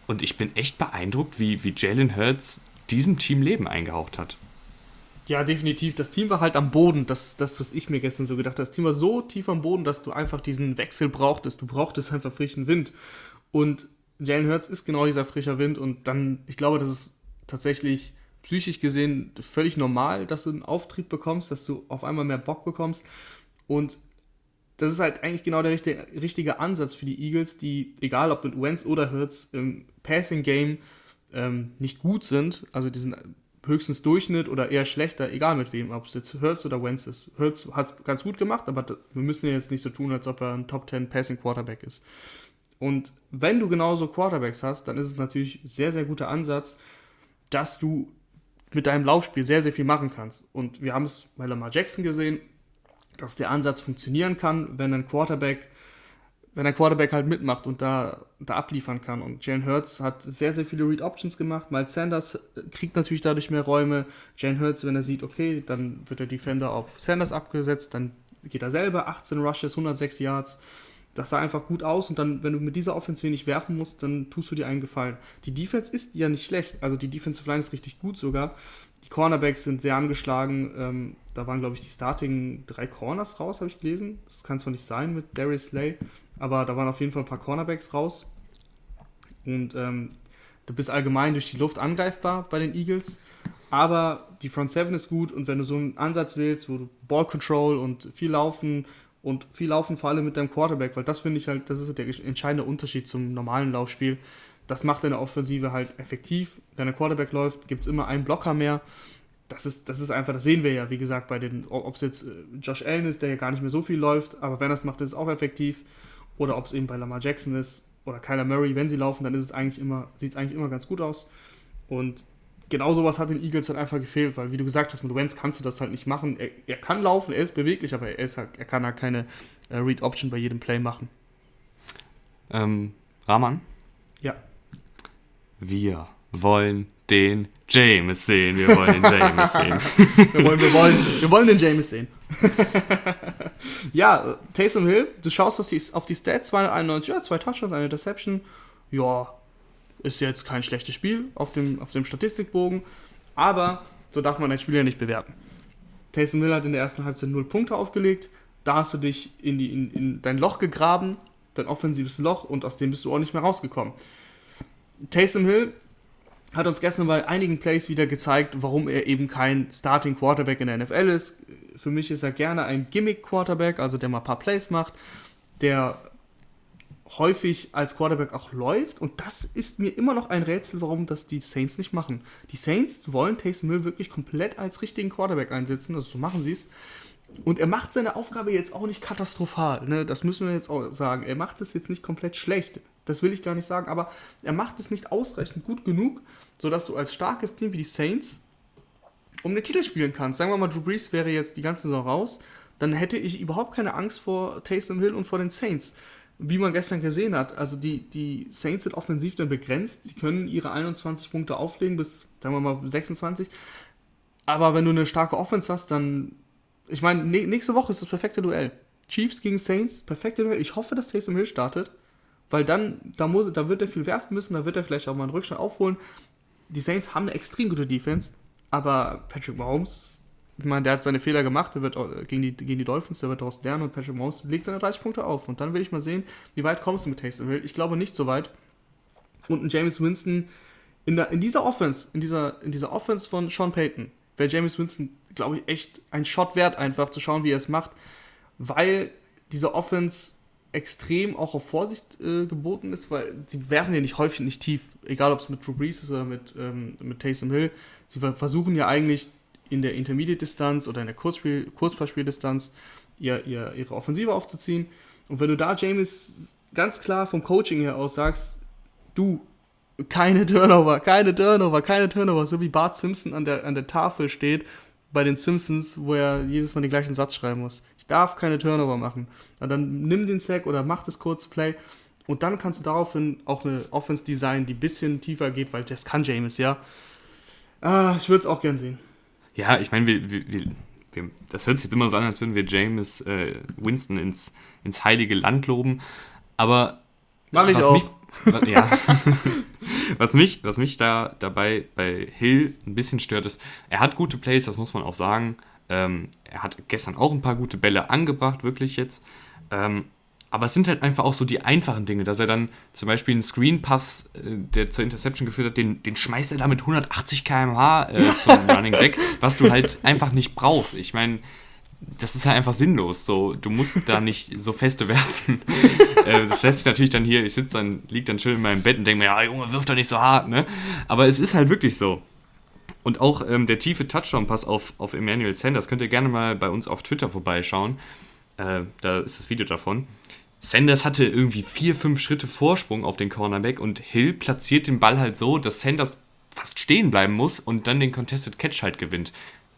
Und ich bin echt beeindruckt, wie, wie Jalen Hurts diesem Team Leben eingehaucht hat. Ja, definitiv. Das Team war halt am Boden. Das, das, was ich mir gestern so gedacht habe. Das Team war so tief am Boden, dass du einfach diesen Wechsel brauchtest. Du brauchtest einfach frischen Wind. Und Jalen Hurts ist genau dieser frischer Wind. Und dann, ich glaube, das ist tatsächlich psychisch gesehen völlig normal, dass du einen Auftrieb bekommst, dass du auf einmal mehr Bock bekommst. Und das ist halt eigentlich genau der richtige, richtige Ansatz für die Eagles, die, egal ob mit Wentz oder Hurts, im Passing-Game ähm, nicht gut sind. Also die sind höchstens Durchschnitt oder eher schlechter, egal mit wem, ob es jetzt Hurts oder Wentz ist. Hurts hat es ganz gut gemacht, aber wir müssen ja jetzt nicht so tun, als ob er ein Top 10 Passing Quarterback ist. Und wenn du genauso Quarterbacks hast, dann ist es natürlich sehr, sehr guter Ansatz, dass du mit deinem Laufspiel sehr, sehr viel machen kannst. Und wir haben es bei Lamar Jackson gesehen, dass der Ansatz funktionieren kann, wenn ein Quarterback, wenn der Quarterback halt mitmacht und da, da abliefern kann. Und Jalen Hurts hat sehr, sehr viele Read Options gemacht. Miles Sanders kriegt natürlich dadurch mehr Räume. Jalen Hurts, wenn er sieht, okay, dann wird der Defender auf Sanders abgesetzt, dann geht er selber 18 Rushes, 106 Yards. Das sah einfach gut aus und dann, wenn du mit dieser Offense wenig werfen musst, dann tust du dir einen Gefallen. Die Defense ist ja nicht schlecht, also die Defensive Line ist richtig gut sogar. Die Cornerbacks sind sehr angeschlagen. Ähm, da waren, glaube ich, die Starting drei Corners raus, habe ich gelesen. Das kann zwar nicht sein mit Darius Slay, aber da waren auf jeden Fall ein paar Cornerbacks raus. Und ähm, du bist allgemein durch die Luft angreifbar bei den Eagles. Aber die Front Seven ist gut und wenn du so einen Ansatz wählst, wo du Ball Control und viel laufen und viel laufen vor allem mit deinem Quarterback, weil das finde ich halt, das ist der entscheidende Unterschied zum normalen Laufspiel. Das macht deine Offensive halt effektiv. Wenn der Quarterback läuft, gibt es immer einen Blocker mehr. Das ist, das ist einfach, das sehen wir ja, wie gesagt, bei den, ob es jetzt äh, Josh Allen ist, der ja gar nicht mehr so viel läuft, aber wenn er es macht, ist es auch effektiv. Oder ob es eben bei Lamar Jackson ist oder Kyler Murray, wenn sie laufen, dann ist es eigentlich immer, sieht es eigentlich immer ganz gut aus. Und genau sowas hat den Eagles halt einfach gefehlt, weil wie du gesagt hast, mit Wentz kannst du das halt nicht machen. Er, er kann laufen, er ist beweglich, aber er, ist halt, er kann halt keine äh, Read-Option bei jedem Play machen. Ähm, Rahman? Ja. Wir wollen den James sehen. Wir wollen den James sehen. wir, wollen, wir, wollen, wir wollen den James sehen. ja, Taysom Hill, du schaust auf die, auf die Stats, 291, ja, zwei Touchdowns, eine Deception. Ja, ist jetzt kein schlechtes Spiel auf dem, auf dem Statistikbogen, aber so darf man ein Spiel ja nicht bewerten. Taysom Hill hat in der ersten Halbzeit 0 Punkte aufgelegt, da hast du dich in, die, in, in dein Loch gegraben, dein offensives Loch und aus dem bist du auch nicht mehr rausgekommen. Taysom Hill hat uns gestern bei einigen Plays wieder gezeigt, warum er eben kein Starting Quarterback in der NFL ist. Für mich ist er gerne ein Gimmick Quarterback, also der mal ein paar Plays macht, der häufig als Quarterback auch läuft. Und das ist mir immer noch ein Rätsel, warum das die Saints nicht machen. Die Saints wollen Taysom Hill wirklich komplett als richtigen Quarterback einsetzen, also so machen sie es. Und er macht seine Aufgabe jetzt auch nicht katastrophal, ne? das müssen wir jetzt auch sagen. Er macht es jetzt nicht komplett schlecht, das will ich gar nicht sagen, aber er macht es nicht ausreichend gut genug, sodass du als starkes Team wie die Saints um den Titel spielen kannst. Sagen wir mal, Drew Brees wäre jetzt die ganze Saison raus, dann hätte ich überhaupt keine Angst vor Taysom Hill und vor den Saints. Wie man gestern gesehen hat, also die, die Saints sind offensiv dann begrenzt. Sie können ihre 21 Punkte auflegen bis, sagen wir mal, 26. Aber wenn du eine starke Offense hast, dann ich meine, nächste Woche ist das perfekte Duell. Chiefs gegen Saints, perfekte Duell. Ich hoffe, dass Taysom Hill startet, weil dann, da, muss, da wird er viel werfen müssen, da wird er vielleicht auch mal einen Rückstand aufholen. Die Saints haben eine extrem gute Defense, aber Patrick Mahomes, ich meine, der hat seine Fehler gemacht, der wird gegen die, gegen die Dolphins, der wird daraus lernen und Patrick Mahomes legt seine 30 Punkte auf. Und dann will ich mal sehen, wie weit kommst du mit Taysom Hill. Ich glaube nicht so weit. Und ein James Winston in, der, in dieser Offense, in dieser, in dieser Offense von Sean Payton, wäre James Winston glaube ich, echt ein Shot wert, einfach zu schauen, wie er es macht, weil diese Offense extrem auch auf Vorsicht äh, geboten ist, weil sie werfen ja nicht häufig nicht tief, egal ob es mit Drew Brees ist oder mit, ähm, mit Taysom Hill. Sie versuchen ja eigentlich in der Intermediate-Distanz oder in der Kurzspiel, Kurzpassspieldistanz ihr, ihr, ihre Offensive aufzuziehen. Und wenn du da James ganz klar vom Coaching her aus sagst, du, keine Turnover, keine Turnover, keine Turnover, so wie Bart Simpson an der, an der Tafel steht bei den Simpsons, wo er jedes Mal den gleichen Satz schreiben muss. Ich darf keine Turnover machen. Na, dann nimm den Sack oder mach das kurze Play und dann kannst du daraufhin auch eine Offense designen, die ein bisschen tiefer geht, weil das kann James, ja. Ah, ich würde es auch gern sehen. Ja, ich meine, wir, wir, wir, das hört sich jetzt immer so an, als würden wir James äh, Winston ins, ins heilige Land loben. Aber Mach ich auch. Mich, ja. was, mich, was mich da dabei bei Hill ein bisschen stört, ist, er hat gute Plays, das muss man auch sagen. Ähm, er hat gestern auch ein paar gute Bälle angebracht, wirklich jetzt. Ähm, aber es sind halt einfach auch so die einfachen Dinge, dass er dann zum Beispiel einen Screen-Pass, äh, der zur Interception geführt hat, den, den schmeißt er da mit 180 km/h äh, zum Running Back, was du halt einfach nicht brauchst. Ich meine, das ist halt einfach sinnlos. So, du musst da nicht so feste werfen. äh, das lässt sich natürlich dann hier, ich sitze dann, lieg dann schön in meinem Bett und denke mir, ja, Junge, wirf doch nicht so hart, ne? Aber es ist halt wirklich so. Und auch ähm, der tiefe Touchdown-Pass auf, auf Emmanuel Sanders könnt ihr gerne mal bei uns auf Twitter vorbeischauen. Äh, da ist das Video davon. Sanders hatte irgendwie vier, fünf Schritte Vorsprung auf den Cornerback und Hill platziert den Ball halt so, dass Sanders fast stehen bleiben muss und dann den Contested Catch halt gewinnt.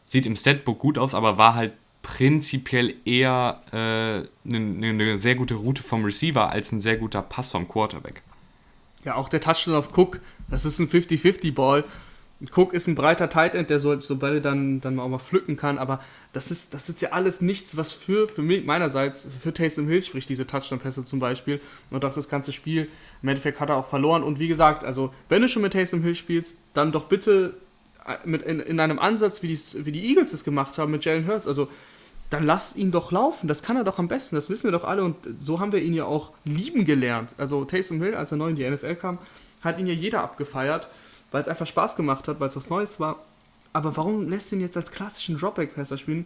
Sieht im Statbook gut aus, aber war halt prinzipiell eher eine äh, ne, ne sehr gute Route vom Receiver als ein sehr guter Pass vom Quarterback. Ja, auch der Touchdown auf Cook, das ist ein 50-50-Ball. Cook ist ein breiter Tight End, der so, so Bälle dann, dann auch mal pflücken kann, aber das ist, das ist ja alles nichts, was für, für mich, meinerseits, für Taysom Hill spricht, diese Touchdown-Pässe zum Beispiel. Und auch das ganze Spiel, im Endeffekt hat er auch verloren. Und wie gesagt, also, wenn du schon mit Taysom Hill spielst, dann doch bitte äh, mit in, in einem Ansatz, wie die, wie die Eagles es gemacht haben mit Jalen Hurts. Also, dann lass ihn doch laufen. Das kann er doch am besten. Das wissen wir doch alle. Und so haben wir ihn ja auch lieben gelernt. Also, Taysom Hill, als er neu in die NFL kam, hat ihn ja jeder abgefeiert weil es einfach Spaß gemacht hat, weil es was Neues war. Aber warum lässt du ihn jetzt als klassischen Dropback-Passer spielen?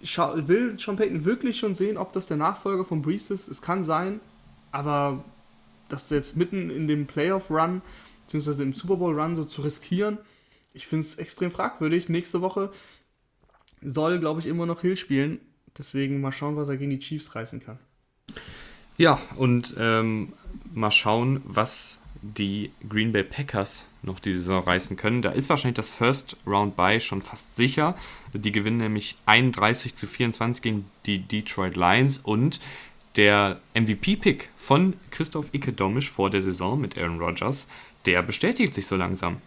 Will Sean Payton wirklich schon sehen, ob das der Nachfolger von Brees ist? Es kann sein, aber das jetzt mitten in dem Playoff-Run, beziehungsweise im Super Bowl-Run so zu riskieren, ich finde es extrem fragwürdig. Nächste Woche soll, glaube ich, immer noch Hill spielen. Deswegen mal schauen, was er gegen die Chiefs reißen kann. Ja, und ähm, mal schauen, was die Green Bay Packers noch die Saison reißen können. Da ist wahrscheinlich das First Round Bye schon fast sicher. Die gewinnen nämlich 31 zu 24 gegen die Detroit Lions und der MVP-Pick von Christoph Icke-Domisch vor der Saison mit Aaron Rodgers, der bestätigt sich so langsam.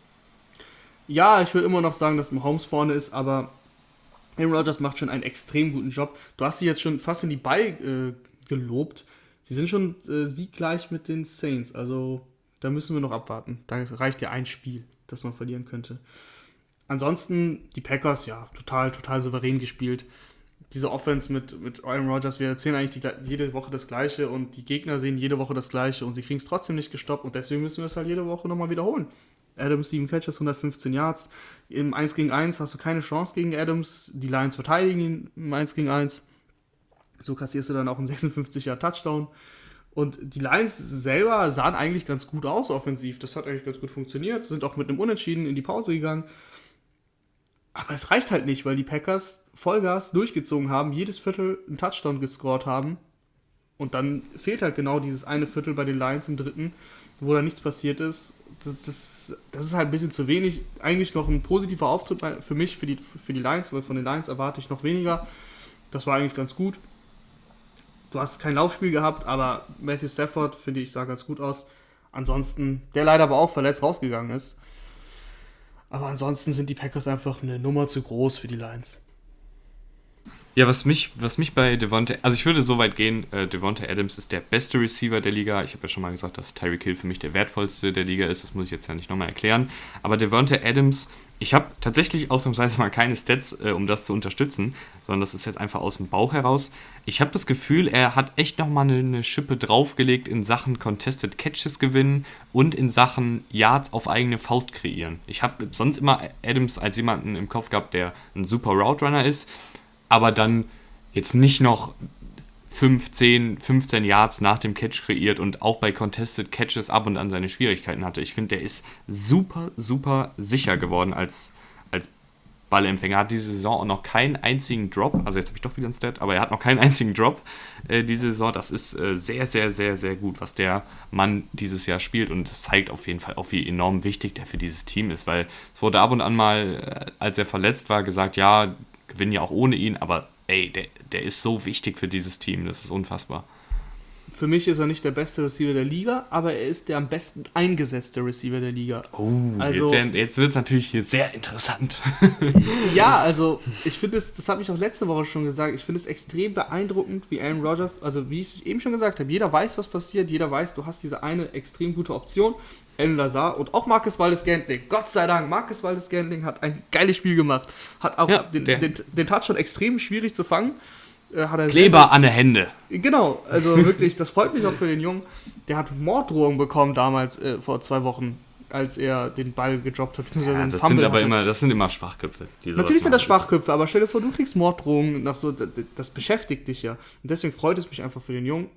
Ja, ich würde immer noch sagen, dass Mahomes vorne ist, aber Aaron Rodgers macht schon einen extrem guten Job. Du hast sie jetzt schon fast in die Bye äh, gelobt. Sie sind schon äh, sieggleich mit den Saints, also da müssen wir noch abwarten. Da reicht ja ein Spiel, das man verlieren könnte. Ansonsten, die Packers, ja, total, total souverän gespielt. Diese Offense mit, mit Aaron Rodgers, wir erzählen eigentlich die, jede Woche das Gleiche und die Gegner sehen jede Woche das Gleiche und sie kriegen es trotzdem nicht gestoppt und deswegen müssen wir es halt jede Woche nochmal wiederholen. Adams 7 Catches, 115 Yards. Im 1 gegen 1 hast du keine Chance gegen Adams. Die Lions verteidigen ihn im 1 gegen 1. So kassierst du dann auch einen 56 Yard Touchdown. Und die Lions selber sahen eigentlich ganz gut aus offensiv. Das hat eigentlich ganz gut funktioniert. Sind auch mit einem Unentschieden in die Pause gegangen. Aber es reicht halt nicht, weil die Packers Vollgas durchgezogen haben, jedes Viertel einen Touchdown gescored haben. Und dann fehlt halt genau dieses eine Viertel bei den Lions im dritten, wo da nichts passiert ist. Das, das, das ist halt ein bisschen zu wenig. Eigentlich noch ein positiver Auftritt für mich, für die, für die Lions, weil von den Lions erwarte ich noch weniger. Das war eigentlich ganz gut. Du hast kein Laufspiel gehabt, aber Matthew Stafford, finde ich, sah ganz gut aus. Ansonsten, der leider aber auch verletzt rausgegangen ist. Aber ansonsten sind die Packers einfach eine Nummer zu groß für die Lions. Ja, was mich, was mich bei Devonta, also ich würde so weit gehen, äh, Devonta Adams ist der beste Receiver der Liga. Ich habe ja schon mal gesagt, dass Tyreek Hill für mich der wertvollste der Liga ist. Das muss ich jetzt ja nicht nochmal erklären. Aber Devonta Adams, ich habe tatsächlich ausnahmsweise mal keine Stats, äh, um das zu unterstützen, sondern das ist jetzt einfach aus dem Bauch heraus. Ich habe das Gefühl, er hat echt nochmal eine, eine Schippe draufgelegt in Sachen Contested Catches gewinnen und in Sachen Yards auf eigene Faust kreieren. Ich habe sonst immer Adams als jemanden im Kopf gehabt, der ein super Route Runner ist aber dann jetzt nicht noch 15, 15 Yards nach dem Catch kreiert und auch bei Contested Catches ab und an seine Schwierigkeiten hatte. Ich finde, der ist super, super sicher geworden als, als Ballempfänger. Hat diese Saison auch noch keinen einzigen Drop, also jetzt habe ich doch wieder ein Stat, aber er hat noch keinen einzigen Drop äh, diese Saison. Das ist äh, sehr, sehr, sehr, sehr gut, was der Mann dieses Jahr spielt und es zeigt auf jeden Fall auch, wie enorm wichtig der für dieses Team ist, weil es wurde ab und an mal, äh, als er verletzt war, gesagt, ja, gewinnen ja auch ohne ihn, aber ey, der, der ist so wichtig für dieses Team, das ist unfassbar. Für mich ist er nicht der beste Receiver der Liga, aber er ist der am besten eingesetzte Receiver der Liga. Oh, also, jetzt, jetzt wird es natürlich hier sehr interessant. ja, also ich finde es, das habe ich auch letzte Woche schon gesagt, ich finde es extrem beeindruckend, wie Aaron Rodgers, also wie ich eben schon gesagt habe, jeder weiß, was passiert, jeder weiß, du hast diese eine extrem gute Option El Lazar und auch Marcus Waldes-Gantling. Gott sei Dank, Marcus Waldes-Gantling hat ein geiles Spiel gemacht. Hat auch ja, den, den, den Touchdown extrem schwierig zu fangen. Äh, Kleber an der Hände. Genau, also wirklich, das freut mich auch für den Jungen. Der hat Morddrohungen bekommen damals, äh, vor zwei Wochen, als er den Ball gedroppt hat. Ja, das sind aber immer, das sind immer Schwachköpfe. Natürlich sind das Schwachköpfe, aber stell dir vor, du kriegst Morddrohungen nach so, das, das beschäftigt dich ja. Und deswegen freut es mich einfach für den Jungen.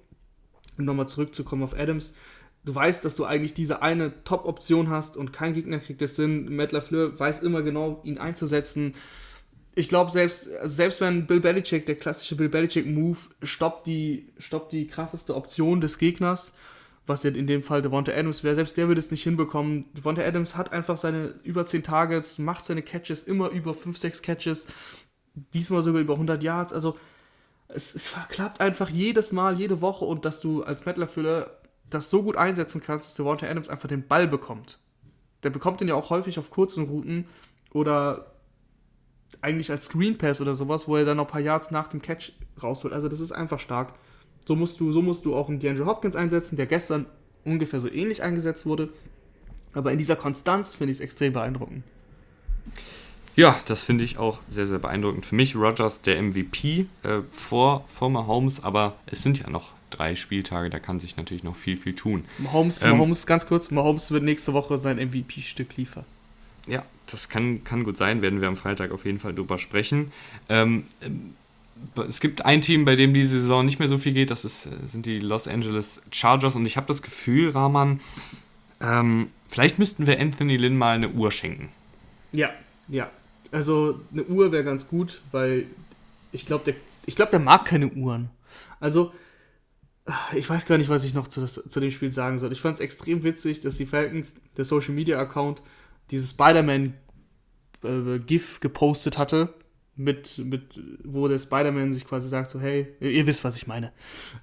Um nochmal zurückzukommen auf Adams du weißt, dass du eigentlich diese eine Top-Option hast und kein Gegner kriegt es Sinn. Matt LaFleur weiß immer genau, ihn einzusetzen. Ich glaube, selbst, selbst wenn Bill Belichick, der klassische Bill Belichick-Move, stoppt die, stoppt die krasseste Option des Gegners, was jetzt in dem Fall Devonta Adams wäre, selbst der würde es nicht hinbekommen. Devonta Adams hat einfach seine über 10 Targets, macht seine Catches immer über 5, 6 Catches. diesmal sogar über 100 Yards. Also es, es klappt einfach jedes Mal, jede Woche und dass du als Mettlerfüller das so gut einsetzen kannst, dass Walter Adams einfach den Ball bekommt. Der bekommt den ja auch häufig auf kurzen Routen oder eigentlich als Screen Pass oder sowas, wo er dann noch ein paar Yards nach dem Catch rausholt. Also das ist einfach stark. So musst du, so musst du auch einen DeAndre Hopkins einsetzen, der gestern ungefähr so ähnlich eingesetzt wurde. Aber in dieser Konstanz finde ich es extrem beeindruckend. Ja, das finde ich auch sehr, sehr beeindruckend. Für mich Rogers der MVP äh, vor, vor Mahomes, aber es sind ja noch drei Spieltage, da kann sich natürlich noch viel, viel tun. Mahomes, ähm, Mahomes ganz kurz, Mahomes wird nächste Woche sein MVP-Stück liefern. Ja, das kann, kann gut sein, werden wir am Freitag auf jeden Fall drüber sprechen. Ähm, es gibt ein Team, bei dem diese Saison nicht mehr so viel geht, das ist, sind die Los Angeles Chargers und ich habe das Gefühl, Rahman, ähm, vielleicht müssten wir Anthony Lynn mal eine Uhr schenken. Ja, ja, also eine Uhr wäre ganz gut, weil ich glaube, der, glaub, der mag keine Uhren. Also, ich weiß gar nicht, was ich noch zu, das, zu dem Spiel sagen soll. Ich fand es extrem witzig, dass die Falcons, der Social Media Account, dieses Spider-Man-GIF äh, gepostet hatte, mit, mit, wo der Spider-Man sich quasi sagt, so, hey, ihr, wisst, was ich meine.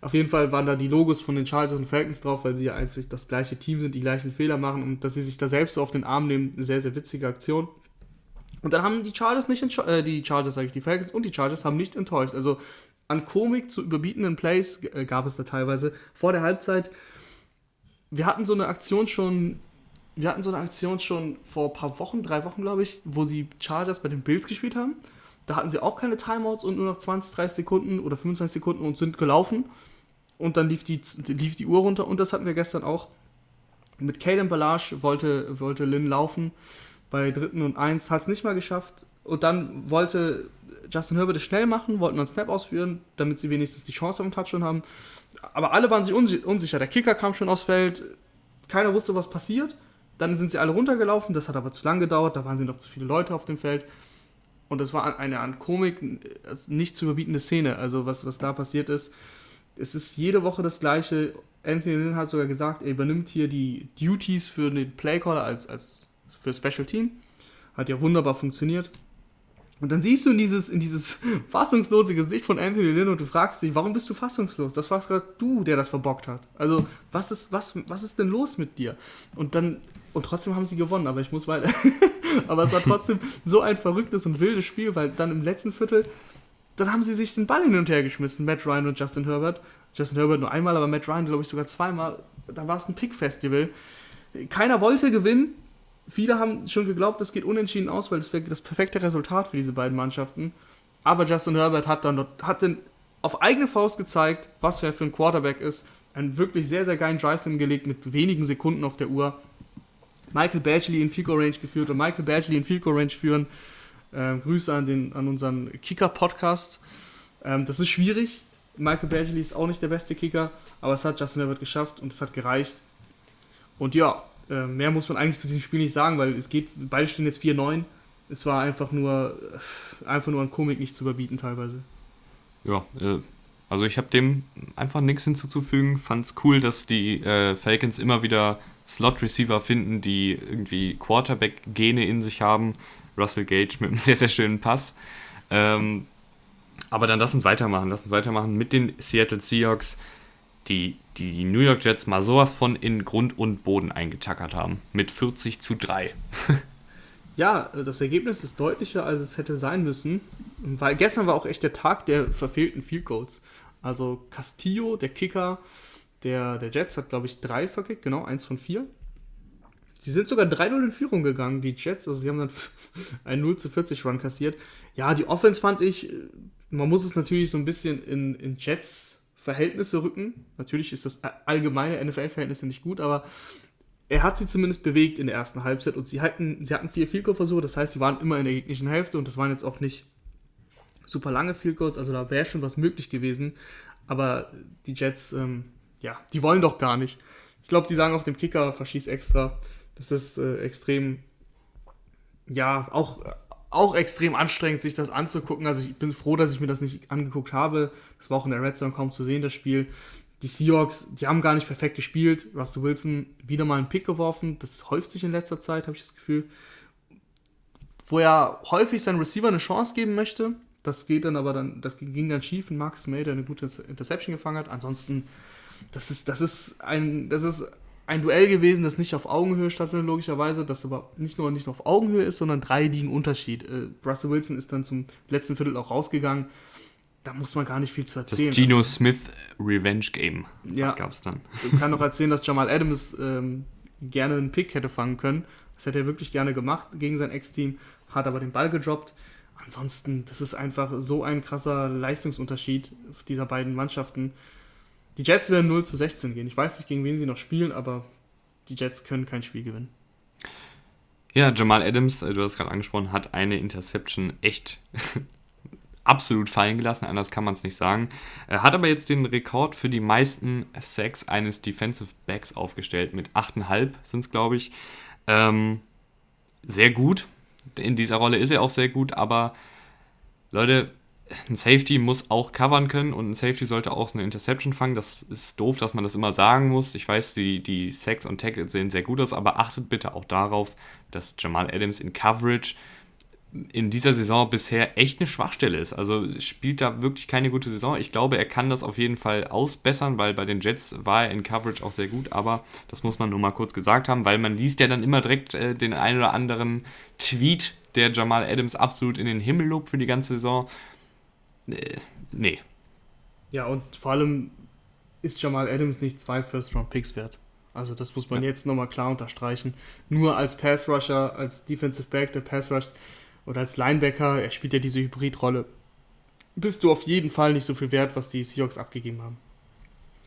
Auf jeden Fall waren da die Logos von den Chargers und Falcons drauf, weil sie ja einfach das gleiche Team sind, die gleichen Fehler machen und dass sie sich da selbst so auf den Arm nehmen, eine sehr, sehr witzige Aktion. Und dann haben die Chargers nicht äh, die Chargers, sage ich, die Falcons und die Chargers haben nicht enttäuscht. Also an Komik zu überbietenden Plays äh, gab es da teilweise vor der Halbzeit. Wir hatten so eine Aktion schon, wir hatten so eine Aktion schon vor ein paar Wochen, drei Wochen glaube ich, wo sie Chargers bei den Bills gespielt haben. Da hatten sie auch keine Timeouts und nur noch 20, 30 Sekunden oder 25 Sekunden und sind gelaufen. Und dann lief die, lief die Uhr runter und das hatten wir gestern auch. Mit Caden Balage wollte, wollte Lynn laufen bei dritten und eins, hat es nicht mal geschafft. Und dann wollte Justin Herbert es schnell machen, wollten einen Snap ausführen, damit sie wenigstens die Chance auf den Touchdown haben. Aber alle waren sich unsicher. Der Kicker kam schon aufs Feld, keiner wusste, was passiert. Dann sind sie alle runtergelaufen, das hat aber zu lang gedauert, da waren sie noch zu viele Leute auf dem Feld. Und das war eine an Komik nicht zu überbietende Szene, also was, was da passiert ist. Es ist jede Woche das Gleiche. Anthony Lynn hat sogar gesagt, er übernimmt hier die Duties für den Playcaller als, als für Special Team. Hat ja wunderbar funktioniert. Und dann siehst du in dieses, in dieses fassungslose Gesicht von Anthony Lynn und du fragst dich, warum bist du fassungslos? Das warst gerade du, der das verbockt hat. Also, was ist, was, was ist denn los mit dir? Und dann, und trotzdem haben sie gewonnen, aber ich muss weiter. aber es war trotzdem so ein verrücktes und wildes Spiel, weil dann im letzten Viertel, dann haben sie sich den Ball hin und her geschmissen, Matt Ryan und Justin Herbert. Justin Herbert nur einmal, aber Matt Ryan, glaube ich, sogar zweimal. Da war es ein Pick-Festival. Keiner wollte gewinnen, Viele haben schon geglaubt, das geht unentschieden aus, weil das wäre das perfekte Resultat für diese beiden Mannschaften. Aber Justin Herbert hat dann hat dann auf eigene Faust gezeigt, was er für ein Quarterback ist. Einen wirklich sehr, sehr geilen Drive hingelegt mit wenigen Sekunden auf der Uhr. Michael Badgley in Goal Range geführt und Michael Badgley in Goal Range führen. Äh, Grüße an, den, an unseren Kicker-Podcast. Ähm, das ist schwierig. Michael Badgley ist auch nicht der beste Kicker, aber es hat Justin Herbert geschafft und es hat gereicht. Und ja, äh, mehr muss man eigentlich zu diesem Spiel nicht sagen, weil es geht, beide stehen jetzt 4-9. Es war einfach nur, äh, einfach nur an Komik nicht zu überbieten teilweise. Ja, äh, also ich habe dem einfach nichts hinzuzufügen. Fand es cool, dass die Falcons immer wieder Slot-Receiver finden, die irgendwie Quarterback-Gene in sich haben. Russell Gage mit einem sehr, sehr schönen Pass. Ähm, aber dann lass uns weitermachen. Lass uns weitermachen mit den Seattle Seahawks die die New York Jets mal sowas von in Grund und Boden eingetackert haben. Mit 40 zu 3. ja, das Ergebnis ist deutlicher, als es hätte sein müssen. Weil gestern war auch echt der Tag der verfehlten Field Goals. Also Castillo, der Kicker der, der Jets, hat, glaube ich, drei verkickt, genau, eins von vier. Sie sind sogar 3-0 in Führung gegangen, die Jets. Also sie haben dann ein 0 zu 40 Run kassiert. Ja, die Offense fand ich, man muss es natürlich so ein bisschen in, in Jets Verhältnisse rücken. Natürlich ist das allgemeine NFL-Verhältnisse nicht gut, aber er hat sie zumindest bewegt in der ersten Halbzeit und sie hatten, sie hatten vier Field Versuche, das heißt, sie waren immer in der gegnerischen Hälfte und das waren jetzt auch nicht super lange Field also da wäre schon was möglich gewesen, aber die Jets, ähm, ja, die wollen doch gar nicht. Ich glaube, die sagen auch dem Kicker, verschieß extra. Das ist äh, extrem, ja, auch auch extrem anstrengend, sich das anzugucken. Also ich bin froh, dass ich mir das nicht angeguckt habe. Das war auch in der Red Zone kaum zu sehen, das Spiel. Die Seahawks, die haben gar nicht perfekt gespielt. Russell Wilson wieder mal einen Pick geworfen. Das häuft sich in letzter Zeit, habe ich das Gefühl. Wo er häufig seinen Receiver eine Chance geben möchte. Das geht dann aber dann, das ging dann schief in Marcus May, der eine gute Interception gefangen hat. Ansonsten, das ist, das ist ein, das ist ein Duell gewesen, das nicht auf Augenhöhe stattfindet, logischerweise, das aber nicht nur nicht nur auf Augenhöhe ist, sondern drei liegen Unterschied. Äh, Russell Wilson ist dann zum letzten Viertel auch rausgegangen. Da muss man gar nicht viel zu erzählen. Das Geno Smith Revenge Game ja, gab es dann. Ich kann noch erzählen, dass Jamal Adams ähm, gerne einen Pick hätte fangen können. Das hätte er wirklich gerne gemacht gegen sein Ex-Team, hat aber den Ball gedroppt. Ansonsten, das ist einfach so ein krasser Leistungsunterschied dieser beiden Mannschaften. Die Jets werden 0 zu 16 gehen. Ich weiß nicht, gegen wen sie noch spielen, aber die Jets können kein Spiel gewinnen. Ja, Jamal Adams, äh, du hast gerade angesprochen, hat eine Interception echt absolut fallen gelassen, anders kann man es nicht sagen. Er hat aber jetzt den Rekord für die meisten Sacks eines Defensive Backs aufgestellt. Mit 8,5 sind es, glaube ich. Ähm, sehr gut. In dieser Rolle ist er auch sehr gut, aber Leute, ein Safety muss auch covern können und ein Safety sollte auch eine Interception fangen. Das ist doof, dass man das immer sagen muss. Ich weiß, die, die Sacks und Tackles sehen sehr gut aus, aber achtet bitte auch darauf, dass Jamal Adams in Coverage in dieser Saison bisher echt eine Schwachstelle ist. Also spielt da wirklich keine gute Saison. Ich glaube, er kann das auf jeden Fall ausbessern, weil bei den Jets war er in Coverage auch sehr gut, aber das muss man nur mal kurz gesagt haben, weil man liest ja dann immer direkt äh, den einen oder anderen Tweet, der Jamal Adams absolut in den Himmel lobt für die ganze Saison. Äh, nee. Ja, und vor allem ist Jamal Adams nicht zwei First-Round-Picks wert. Also das muss man ja. jetzt nochmal klar unterstreichen. Nur als Pass-Rusher, als Defensive Back, der Pass-Rushed, oder als Linebacker, er spielt ja diese Hybridrolle, bist du auf jeden Fall nicht so viel wert, was die Seahawks abgegeben haben.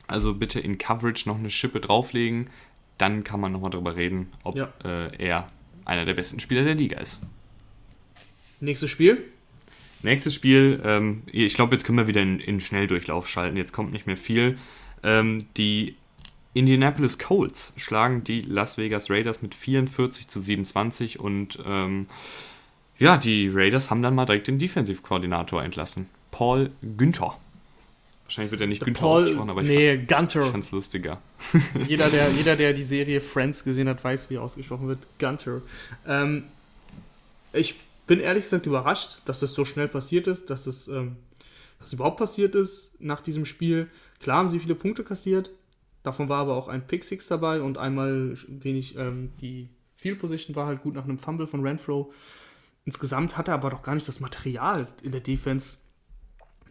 Also bitte in Coverage noch eine Schippe drauflegen, dann kann man nochmal darüber reden, ob ja. äh, er einer der besten Spieler der Liga ist. Nächstes Spiel? Nächstes Spiel, ähm, ich glaube, jetzt können wir wieder in, in Schnelldurchlauf schalten. Jetzt kommt nicht mehr viel. Ähm, die Indianapolis Colts schlagen die Las Vegas Raiders mit 44 zu 27 und ähm, ja, die Raiders haben dann mal direkt den Defensive-Koordinator entlassen. Paul Günther. Wahrscheinlich wird er nicht Günther Paul, ausgesprochen, aber ich, nee, fand, ich fand's lustiger. jeder, der, jeder, der die Serie Friends gesehen hat, weiß, wie ausgesprochen wird. Gunter. Ähm, ich bin ehrlich gesagt überrascht, dass das so schnell passiert ist, dass es ähm, dass überhaupt passiert ist nach diesem Spiel. Klar haben sie viele Punkte kassiert, davon war aber auch ein Pick Six dabei und einmal wenig ähm, die Field Position war halt gut nach einem Fumble von Renfro. Insgesamt hat er aber doch gar nicht das Material in der Defense,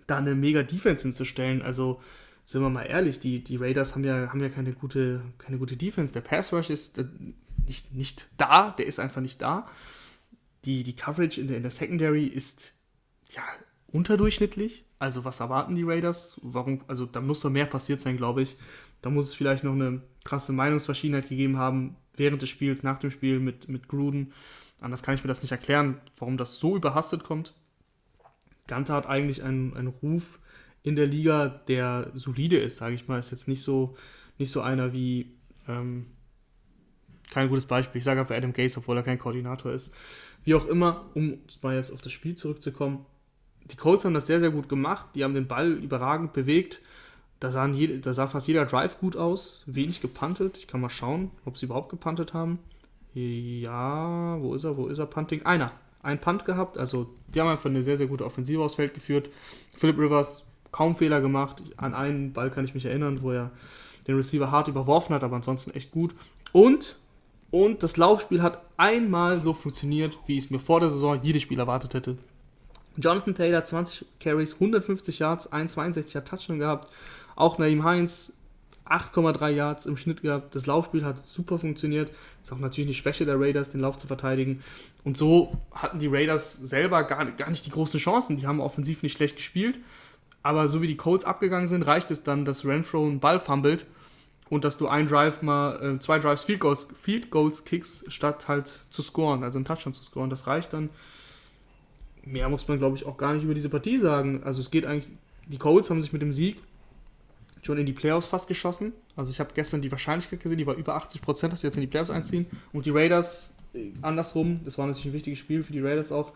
da eine mega Defense hinzustellen. Also sind wir mal ehrlich, die, die Raiders haben ja, haben ja keine, gute, keine gute Defense. Der Pass Rush ist äh, nicht, nicht da, der ist einfach nicht da. Die, die Coverage in der, in der Secondary ist ja unterdurchschnittlich. Also was erwarten die Raiders? Warum? Also da muss noch mehr passiert sein, glaube ich. Da muss es vielleicht noch eine krasse Meinungsverschiedenheit gegeben haben während des Spiels, nach dem Spiel mit, mit Gruden. Anders kann ich mir das nicht erklären, warum das so überhastet kommt. Gante hat eigentlich einen, einen Ruf in der Liga, der solide ist, sage ich mal. Ist jetzt nicht so, nicht so einer wie, ähm, kein gutes Beispiel, ich sage einfach Adam Gase, obwohl er kein Koordinator ist. Wie auch immer, um mal jetzt auf das Spiel zurückzukommen. Die Colts haben das sehr, sehr gut gemacht. Die haben den Ball überragend bewegt. Da, sahen jede, da sah fast jeder Drive gut aus. Wenig gepantet. Ich kann mal schauen, ob sie überhaupt gepantet haben. Ja, wo ist er? Wo ist er? Punting? Einer. Ein Punt gehabt. Also, die haben einfach eine sehr, sehr gute Offensive aufs Feld geführt. Philip Rivers kaum Fehler gemacht. An einen Ball kann ich mich erinnern, wo er den Receiver hart überworfen hat, aber ansonsten echt gut. Und, und das Laufspiel hat einmal so funktioniert, wie ich es mir vor der Saison jedes Spiel erwartet hätte. Jonathan Taylor 20 Carries, 150 Yards, 1,62er Touchdown gehabt. Auch Naim Heinz 8,3 Yards im Schnitt gehabt. Das Laufspiel hat super funktioniert. Ist auch natürlich eine Schwäche der Raiders, den Lauf zu verteidigen. Und so hatten die Raiders selber gar, gar nicht die großen Chancen. Die haben offensiv nicht schlecht gespielt. Aber so wie die Colts abgegangen sind, reicht es dann, dass Renfro einen Ball fummelt und dass du ein Drive mal, äh, zwei Drives Field Goals, Field Goals kickst, statt halt zu scoren, also einen Touchdown zu scoren. Das reicht dann. Mehr muss man, glaube ich, auch gar nicht über diese Partie sagen. Also es geht eigentlich, die Colts haben sich mit dem Sieg schon in die Playoffs fast geschossen. Also ich habe gestern die Wahrscheinlichkeit gesehen, die war über 80 Prozent, dass sie jetzt in die Playoffs einziehen. Und die Raiders äh, andersrum, das war natürlich ein wichtiges Spiel für die Raiders auch.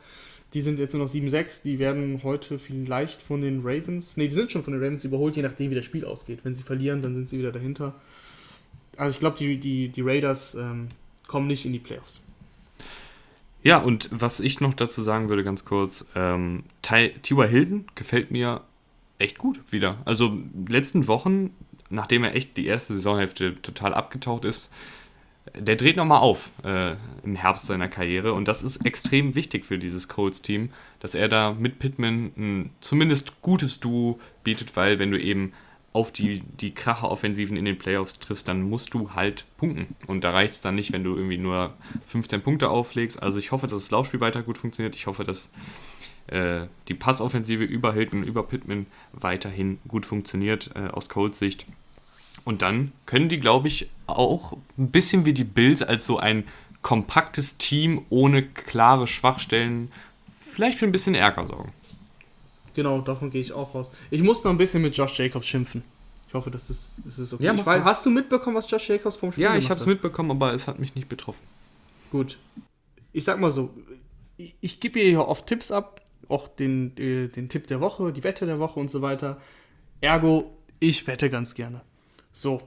Die sind jetzt nur noch 7-6, die werden heute vielleicht von den Ravens, ne, die sind schon von den Ravens überholt, je nachdem wie das Spiel ausgeht. Wenn sie verlieren, dann sind sie wieder dahinter. Also ich glaube, die, die, die Raiders ähm, kommen nicht in die Playoffs. Ja, und was ich noch dazu sagen würde, ganz kurz, ähm, T.Y. Hilton gefällt mir echt gut wieder. Also letzten Wochen, nachdem er echt die erste Saisonhälfte total abgetaucht ist, der dreht nochmal auf äh, im Herbst seiner Karriere und das ist extrem wichtig für dieses Colts-Team, dass er da mit Pittman ein zumindest gutes Duo bietet, weil wenn du eben auf die, die Kracher-Offensiven in den Playoffs triffst, dann musst du halt punkten. Und da reicht es dann nicht, wenn du irgendwie nur 15 Punkte auflegst. Also ich hoffe, dass das Laufspiel weiter gut funktioniert. Ich hoffe, dass äh, die Passoffensive über Hilton, über Pittman weiterhin gut funktioniert äh, aus Colts Sicht. Und dann können die, glaube ich, auch ein bisschen wie die Bills als so ein kompaktes Team ohne klare Schwachstellen vielleicht für ein bisschen Ärger sorgen. Genau, davon gehe ich auch raus. Ich muss noch ein bisschen mit Josh Jacobs schimpfen. Ich hoffe, das ist, das ist okay. Ja, ich weiß, hast du mitbekommen, was Josh Jacobs vom Spiel Ja, ich habe es mitbekommen, aber es hat mich nicht betroffen. Gut. Ich sag mal so, ich, ich gebe hier oft Tipps ab, auch den, den, den Tipp der Woche, die Wette der Woche und so weiter. Ergo, ich wette ganz gerne. So.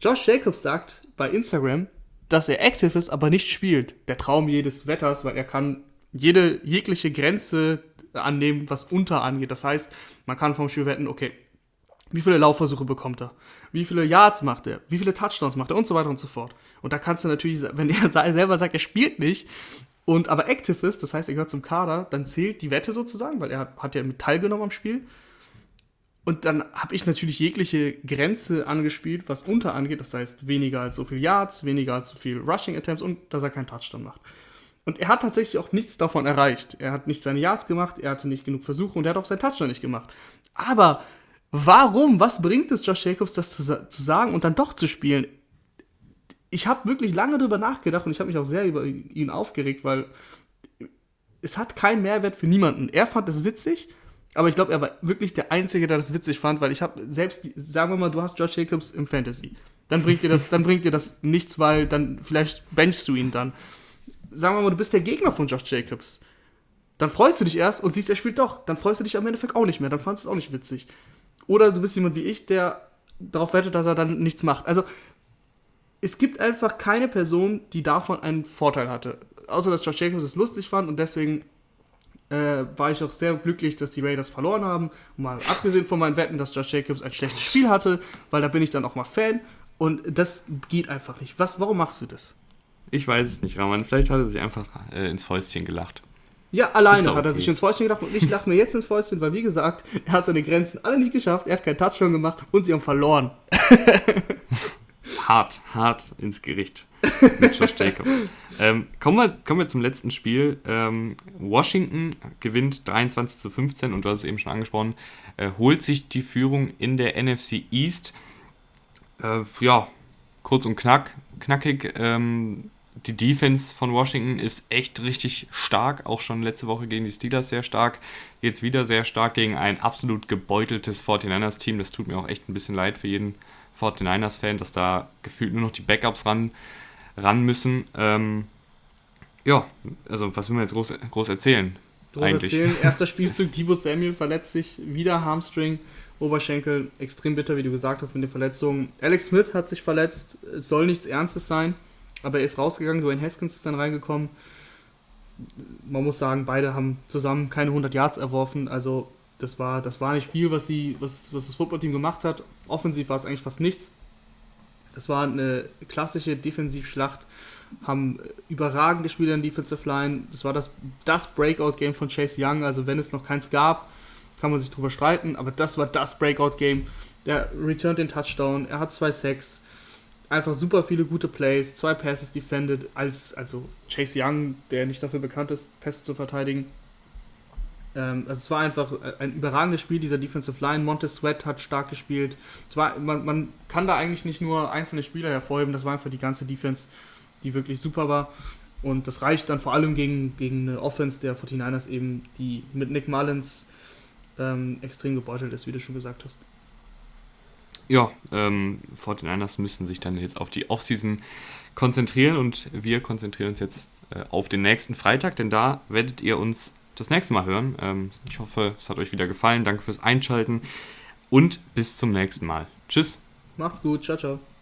Josh Jacobs sagt bei Instagram, dass er active ist, aber nicht spielt. Der Traum jedes Wetters, weil er kann jede jegliche Grenze annehmen, was unter angeht. Das heißt, man kann vom Spiel wetten, okay, wie viele Laufversuche bekommt er? Wie viele Yards macht er? Wie viele Touchdowns macht er? Und so weiter und so fort. Und da kannst du natürlich, wenn er selber sagt, er spielt nicht und aber active ist, das heißt, er gehört zum Kader, dann zählt die Wette sozusagen, weil er hat ja mit teilgenommen am Spiel. Und dann habe ich natürlich jegliche Grenze angespielt, was unter angeht. Das heißt, weniger als so viel Yards, weniger als so viel Rushing Attempts und dass er keinen Touchdown macht. Und er hat tatsächlich auch nichts davon erreicht. Er hat nicht seine Yards gemacht, er hatte nicht genug Versuche und er hat auch seinen Touchdown nicht gemacht. Aber warum? Was bringt es Josh Jacobs, das zu, zu sagen und dann doch zu spielen? Ich habe wirklich lange darüber nachgedacht und ich habe mich auch sehr über ihn aufgeregt, weil es hat keinen Mehrwert für niemanden. Er fand es witzig, aber ich glaube, er war wirklich der Einzige, der das witzig fand, weil ich habe selbst, sagen wir mal, du hast Josh Jacobs im Fantasy. Dann bringt dir das, dann bringt dir das nichts, weil dann vielleicht benchst du ihn dann. Sagen wir mal, du bist der Gegner von Josh Jacobs. Dann freust du dich erst und siehst, er spielt doch. Dann freust du dich am Endeffekt auch nicht mehr. Dann fandest du es auch nicht witzig. Oder du bist jemand wie ich, der darauf wettet, dass er dann nichts macht. Also, es gibt einfach keine Person, die davon einen Vorteil hatte. Außer, dass Josh Jacobs es lustig fand und deswegen äh, war ich auch sehr glücklich, dass die Raiders verloren haben. mal abgesehen von meinen Wetten, dass Josh Jacobs ein schlechtes Spiel hatte, weil da bin ich dann auch mal Fan. Und das geht einfach nicht. Was, warum machst du das? Ich weiß es nicht, Raman. Vielleicht hat er sich einfach äh, ins Fäustchen gelacht. Ja, alleine hat er sich ins Fäustchen gelacht und ich lache mir jetzt ins Fäustchen, weil wie gesagt, er hat seine Grenzen alle nicht geschafft, er hat keinen Touchdown gemacht und sie haben verloren. hart, hart ins Gericht mit Josh Jacobs. Ähm, kommen, wir, kommen wir zum letzten Spiel. Ähm, Washington gewinnt 23 zu 15 und du hast es eben schon angesprochen, äh, holt sich die Führung in der NFC East. Äh, ja, kurz und knack, knackig. Ähm, die Defense von Washington ist echt richtig stark, auch schon letzte Woche gegen die Steelers sehr stark, jetzt wieder sehr stark gegen ein absolut gebeuteltes 49ers-Team. Das tut mir auch echt ein bisschen leid für jeden 49ers-Fan, dass da gefühlt nur noch die Backups ran, ran müssen. Ähm, ja, also was will man jetzt groß, groß erzählen? Groß eigentlich? erzählen, erster Spielzug, Debo Samuel verletzt sich, wieder Hamstring, Oberschenkel, extrem bitter, wie du gesagt hast mit den Verletzungen. Alex Smith hat sich verletzt, es soll nichts Ernstes sein, aber er ist rausgegangen, Dwayne Haskins ist dann reingekommen. Man muss sagen, beide haben zusammen keine 100 Yards erworfen, also das war, das war nicht viel, was, sie, was, was das Footballteam gemacht hat. Offensiv war es eigentlich fast nichts. Das war eine klassische Defensivschlacht. Haben überragende Spieler in Defensive Line. Das war das, das Breakout-Game von Chase Young. Also, wenn es noch keins gab, kann man sich drüber streiten. Aber das war das Breakout-Game. Der returnt den Touchdown. Er hat zwei Sacks. Einfach super viele gute Plays. Zwei Passes defended. Als, also, Chase Young, der nicht dafür bekannt ist, Pässe zu verteidigen, also es war einfach ein überragendes Spiel dieser Defensive Line. Montez Sweat hat stark gespielt. War, man, man, kann da eigentlich nicht nur einzelne Spieler hervorheben, das war einfach die ganze Defense, die wirklich super war. Und das reicht dann vor allem gegen, gegen eine Offense der 49ers eben, die mit Nick Mullins ähm, extrem gebeutelt ist, wie du schon gesagt hast. Ja, ähm, 49ers müssen sich dann jetzt auf die Offseason konzentrieren und wir konzentrieren uns jetzt äh, auf den nächsten Freitag, denn da werdet ihr uns das nächste Mal hören. Ähm, ich hoffe, es hat euch wieder gefallen. Danke fürs Einschalten und bis zum nächsten Mal. Tschüss. Macht's gut. Ciao, ciao.